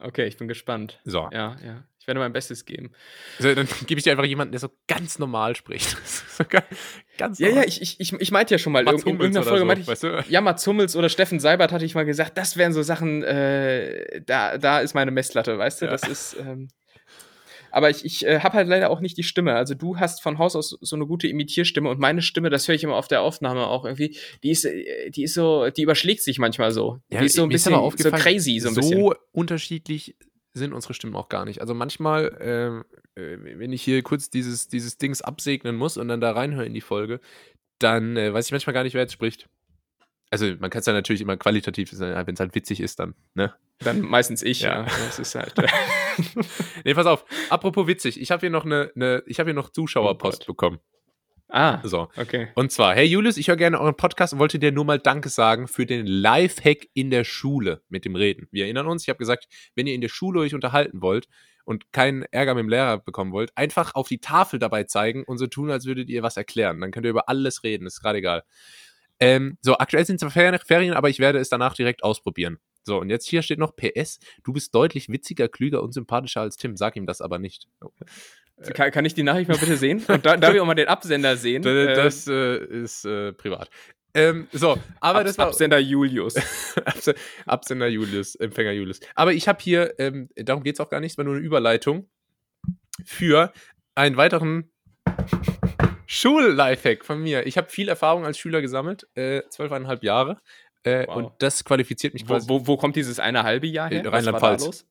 S2: Okay, ich bin gespannt.
S1: So.
S2: Ja, ja. Werde mein Bestes geben.
S1: So, dann (laughs) gebe ich dir einfach jemanden, der so ganz normal spricht. (laughs) so ga- ganz
S2: Ja, ja,
S1: normal.
S2: ich, ich, ich, ich meinte ja schon mal,
S1: Mats
S2: in
S1: Hummels
S2: irgendeiner Folge
S1: so,
S2: meinte ich,
S1: weißt du?
S2: ja, Mats Hummels oder Steffen Seibert hatte ich mal gesagt, das wären so Sachen, äh, da, da ist meine Messlatte, weißt du?
S1: Ja.
S2: Das ist. Ähm, aber ich, ich äh, habe halt leider auch nicht die Stimme. Also du hast von Haus aus so eine gute Imitierstimme und meine Stimme, das höre ich immer auf der Aufnahme auch irgendwie, die ist, äh, die ist so, die überschlägt sich manchmal so.
S1: Ja,
S2: die ist so ein bisschen so crazy, so ein
S1: so
S2: bisschen.
S1: unterschiedlich sind unsere Stimmen auch gar nicht. Also manchmal, ähm, äh, wenn ich hier kurz dieses, dieses Dings absegnen muss und dann da reinhöre in die Folge, dann äh, weiß ich manchmal gar nicht, wer jetzt spricht. Also man kann es ja natürlich immer qualitativ sein, wenn es halt witzig ist dann, ne?
S2: Dann meistens ich,
S1: Ja.
S2: ja. Das ist halt. (laughs)
S1: Nee, pass auf. Apropos witzig, ich habe hier noch eine, eine ich habe hier noch Zuschauerpost
S2: Oh
S1: bekommen.
S2: Ah,
S1: So.
S2: okay.
S1: Und zwar, hey Julius, ich höre gerne euren Podcast und wollte dir nur mal Danke sagen für den Lifehack in der Schule mit dem Reden. Wir erinnern uns, ich habe gesagt, wenn ihr in der Schule euch unterhalten wollt und keinen Ärger mit dem Lehrer bekommen wollt, einfach auf die Tafel dabei zeigen und so tun, als würdet ihr was erklären. Dann könnt ihr über alles reden, ist gerade egal. Ähm, so, aktuell sind zwar Ferien, Ferien, aber ich werde es danach direkt ausprobieren. So, und jetzt hier steht noch PS, du bist deutlich witziger, klüger und sympathischer als Tim. Sag ihm das aber nicht.
S2: Kann, kann ich die Nachricht mal bitte sehen? (laughs) Und da, darf ich auch mal den Absender sehen?
S1: Das, das äh, ist äh, privat. Ähm, so, aber
S2: Ab,
S1: das war
S2: Absender Julius. (laughs)
S1: Abse- Absender Julius, Empfänger Julius. Aber ich habe hier, ähm, darum geht es auch gar nicht, es war nur eine Überleitung für einen weiteren (laughs) Schul-Lifehack von mir. Ich habe viel Erfahrung als Schüler gesammelt, äh, zwölfeinhalb Jahre. Äh,
S2: Wow.
S1: Und das qualifiziert mich
S2: Wo,
S1: quasi.
S2: wo, wo kommt dieses eine halbe Jahr her?
S1: Rheinland-Pfalz.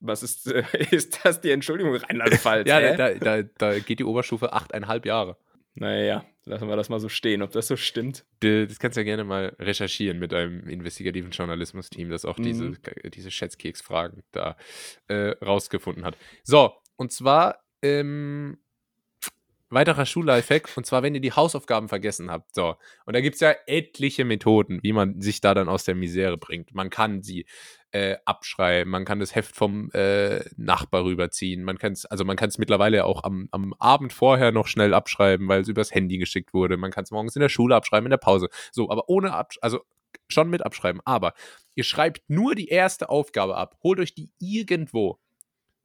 S2: Was ist, (laughs) ist das die Entschuldigung? Rheinland-Pfalz.
S1: ja, da, da, da geht die Oberstufe achteinhalb Jahre.
S2: Naja, lassen wir das mal so stehen, ob das so stimmt.
S1: Das kannst du ja gerne mal recherchieren mit einem investigativen Journalismus-Team, das auch diese,
S2: Mhm.
S1: diese Schätzkeks-Fragen da äh, rausgefunden hat. So, und zwar ähm, weiterer Schullifehack, und zwar, wenn ihr die Hausaufgaben vergessen habt. So, und da gibt es ja etliche Methoden, wie man sich da dann aus der Misere bringt. Man kann sie äh, abschreiben, man kann das Heft vom äh, Nachbar rüberziehen, man kann es, also man kann es mittlerweile auch am, am Abend vorher noch schnell abschreiben, weil es übers Handy geschickt wurde. Man kann es morgens in der Schule abschreiben, in der Pause. So, aber ohne Absch also schon mit abschreiben. Aber ihr schreibt nur die erste Aufgabe ab, holt euch die irgendwo.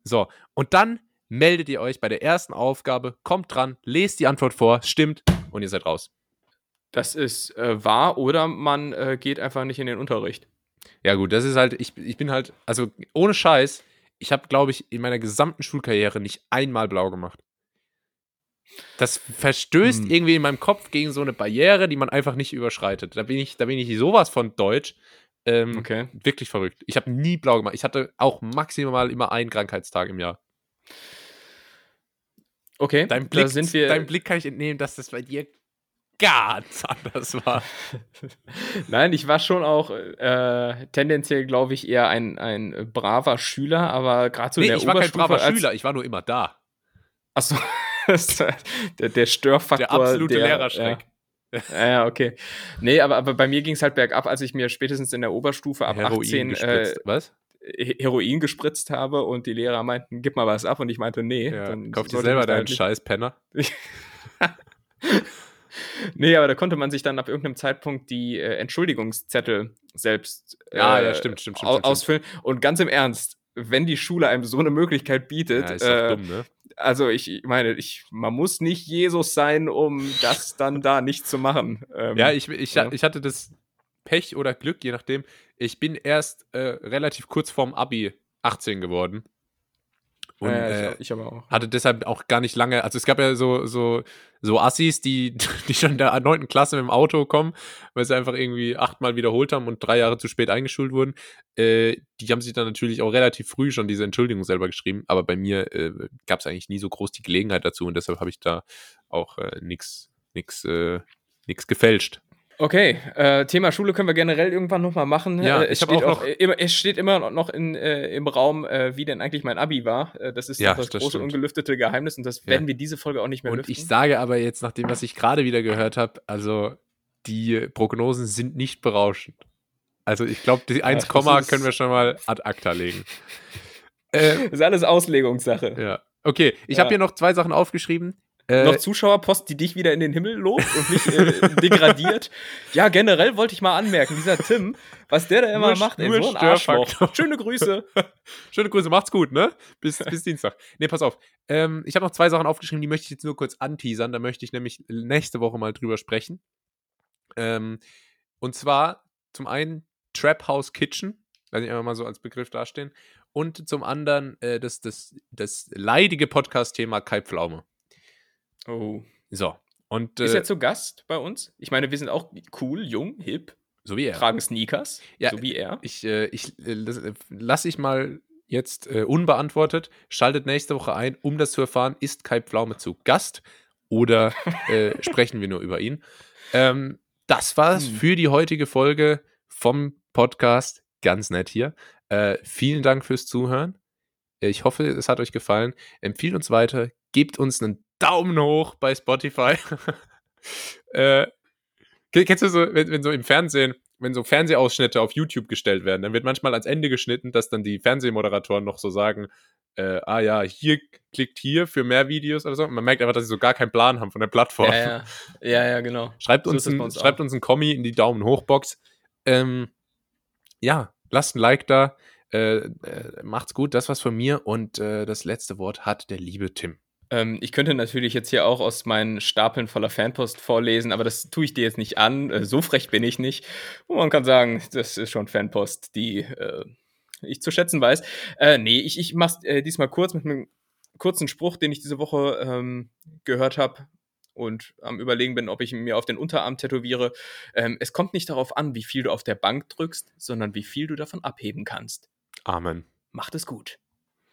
S1: So, und dann meldet ihr euch bei der ersten Aufgabe, kommt dran, lest die Antwort vor, stimmt und ihr seid raus.
S2: Das ist äh, wahr oder man äh, geht einfach nicht in den Unterricht.
S1: Ja, gut, das ist halt, ich, ich bin halt, also ohne Scheiß, ich habe, glaube ich, in meiner gesamten Schulkarriere nicht einmal blau gemacht. Das verstößt
S2: Hm.
S1: irgendwie in meinem Kopf gegen so eine Barriere, die man einfach nicht überschreitet. Da bin ich, da bin ich sowas von deutsch. Ähm,
S2: Okay.
S1: Wirklich verrückt. Ich habe nie blau gemacht. Ich hatte auch maximal immer einen Krankheitstag im Jahr.
S2: Okay,
S1: Dein Blick,
S2: da sind wir.
S1: deinem Blick kann ich entnehmen, dass das bei dir ganz anders war. (laughs)
S2: Nein, ich war schon auch äh, tendenziell, glaube ich, eher ein, ein braver Schüler, aber gerade so
S1: nee,
S2: in der
S1: ich war kein
S2: Oberstufe
S1: braver Schüler, ich war nur immer da.
S2: Achso, (laughs) der, der Störfaktor.
S1: Der absolute
S2: der,
S1: Lehrerschreck.
S2: Ja, ja, okay. Nee, aber, aber bei mir ging es halt bergab, als ich mir spätestens in der Oberstufe ab 18 äh.
S1: Was?
S2: He- Heroin gespritzt habe und die Lehrer meinten, gib mal was ab und ich meinte, nee.
S1: Ja,
S2: dann
S1: kauf dir selber deinen scheiß Penner. (laughs)
S2: Nee, aber da konnte man sich dann ab irgendeinem Zeitpunkt die äh, Entschuldigungszettel selbst
S1: Ja,
S2: äh,
S1: ja, stimmt, stimmt, stimmt,
S2: au- ausfüllen. Und ganz im Ernst, wenn die Schule einem so eine Möglichkeit bietet,
S1: Ja,
S2: äh,
S1: dumm, ne?
S2: also ich meine, ich, man muss nicht Jesus sein, um das dann da nicht zu machen. Ähm,
S1: Ja, ich, ich,
S2: ja.
S1: ich hatte das Pech oder Glück, je nachdem. Ich bin erst äh, relativ kurz vorm Abi 18 geworden. Und
S2: äh,
S1: äh,
S2: ich, ich aber auch.
S1: hatte deshalb auch gar nicht lange, also es gab ja so, so, so Assis, die, (laughs) die schon in der 9. Klasse mit dem Auto kommen, weil sie einfach irgendwie achtmal wiederholt haben und drei Jahre zu spät eingeschult wurden. Äh, die haben sich dann natürlich auch relativ früh schon diese Entschuldigung selber geschrieben, aber bei mir äh, gab es eigentlich nie so groß die Gelegenheit dazu und deshalb habe ich da auch äh, nichts nix, äh, nix gefälscht.
S2: Okay, äh, Thema Schule können wir generell irgendwann nochmal machen.
S1: Ja,
S2: äh, es, steht
S1: auch
S2: auch
S1: noch-
S2: immer, es steht immer noch in, äh, im Raum, äh, wie denn eigentlich mein Abi war. Äh, das ist
S1: Ja,
S2: das,
S1: das
S2: große
S1: stimmt.
S2: ungelüftete Geheimnis und das
S1: Ja.
S2: werden wir diese Folge auch nicht mehr
S1: Und
S2: lüften.
S1: ich sage aber jetzt, nach dem, was ich gerade wieder gehört habe, also die Prognosen sind nicht berauschend. Also ich glaube, die 1,
S2: das
S1: Komma
S2: ist-
S1: können wir schon mal ad acta legen. (laughs) äh,
S2: das ist alles Auslegungssache.
S1: ja. Okay, ich
S2: Ja.
S1: habe hier noch zwei Sachen aufgeschrieben. Äh,
S2: Noch Zuschauerpost, die dich wieder in den Himmel lobt und mich äh, (laughs) degradiert. Ja, generell wollte ich mal anmerken, dieser Tim, was der da immer
S1: Nur-
S2: macht, ey,
S1: nur
S2: so ein Arschloch. Schöne Grüße. (laughs)
S1: Schöne Grüße, macht's gut, ne? Bis, bis Dienstag. Nee, pass auf. Ähm, ich habe noch zwei Sachen aufgeschrieben, die möchte ich jetzt nur kurz anteasern. Da möchte ich nämlich nächste Woche mal drüber sprechen. Ähm, und zwar zum einen Trap House Kitchen, lasse ich einfach mal so als Begriff dastehen. Und zum anderen äh, das, das, das leidige Podcast-Thema Kai Pflaume.
S2: Oh.
S1: So. Und
S2: Ist
S1: äh,
S2: er zu Gast bei uns? Ich meine, wir sind auch cool, jung, hip,
S1: so wie er.
S2: tragen Sneakers,
S1: Ja,
S2: so wie er.
S1: Ich, äh, ich äh, lass- äh, lasse ich mal jetzt äh, unbeantwortet. Schaltet nächste Woche ein, um das zu erfahren, ist Kai Pflaume zu Gast oder äh, (laughs) sprechen wir nur über ihn. Ähm, das war's
S2: Hm.
S1: für die heutige Folge vom Podcast. Ganz nett hier. Vielen Dank fürs Zuhören. Ich hoffe, es hat euch gefallen. Empfiehlt uns weiter. Gebt uns einen Daumen hoch bei Spotify. (laughs) äh, Ken- Kennst du so, wenn, wenn so im Fernsehen, wenn so Fernsehausschnitte auf YouTube gestellt werden, dann wird manchmal ans Ende geschnitten, dass dann die Fernsehmoderatoren noch so sagen, äh, ah ja, hier klickt hier für mehr Videos oder so. Und man merkt einfach, dass sie so gar keinen Plan haben von der Plattform.
S2: Ja, ja, ja, ja, genau. (laughs)
S1: Schreibt,
S2: So
S1: uns ein,
S2: uns
S1: schreibt uns ein Kommi in die Daumen hoch Box. Ähm, ja, lasst ein Like da. Äh, äh, macht's gut, das war's von mir und äh, das letzte Wort hat der liebe Tim.
S2: Ähm, ich könnte natürlich jetzt hier auch aus meinen Stapeln voller Fanpost vorlesen, aber das tue ich dir jetzt nicht an. Äh, so frech bin ich nicht. Und man kann sagen, das ist schon Fanpost, die äh, ich zu schätzen weiß. Äh, nee, ich, ich mach's äh, diesmal kurz mit einem kurzen Spruch, den ich diese Woche ähm, gehört habe und am Überlegen bin, ob ich mir auf den Unterarm tätowiere. Ähm, es kommt nicht darauf an, wie viel du auf der Bank drückst, sondern wie viel du davon abheben kannst.
S1: Amen.
S2: Macht es gut.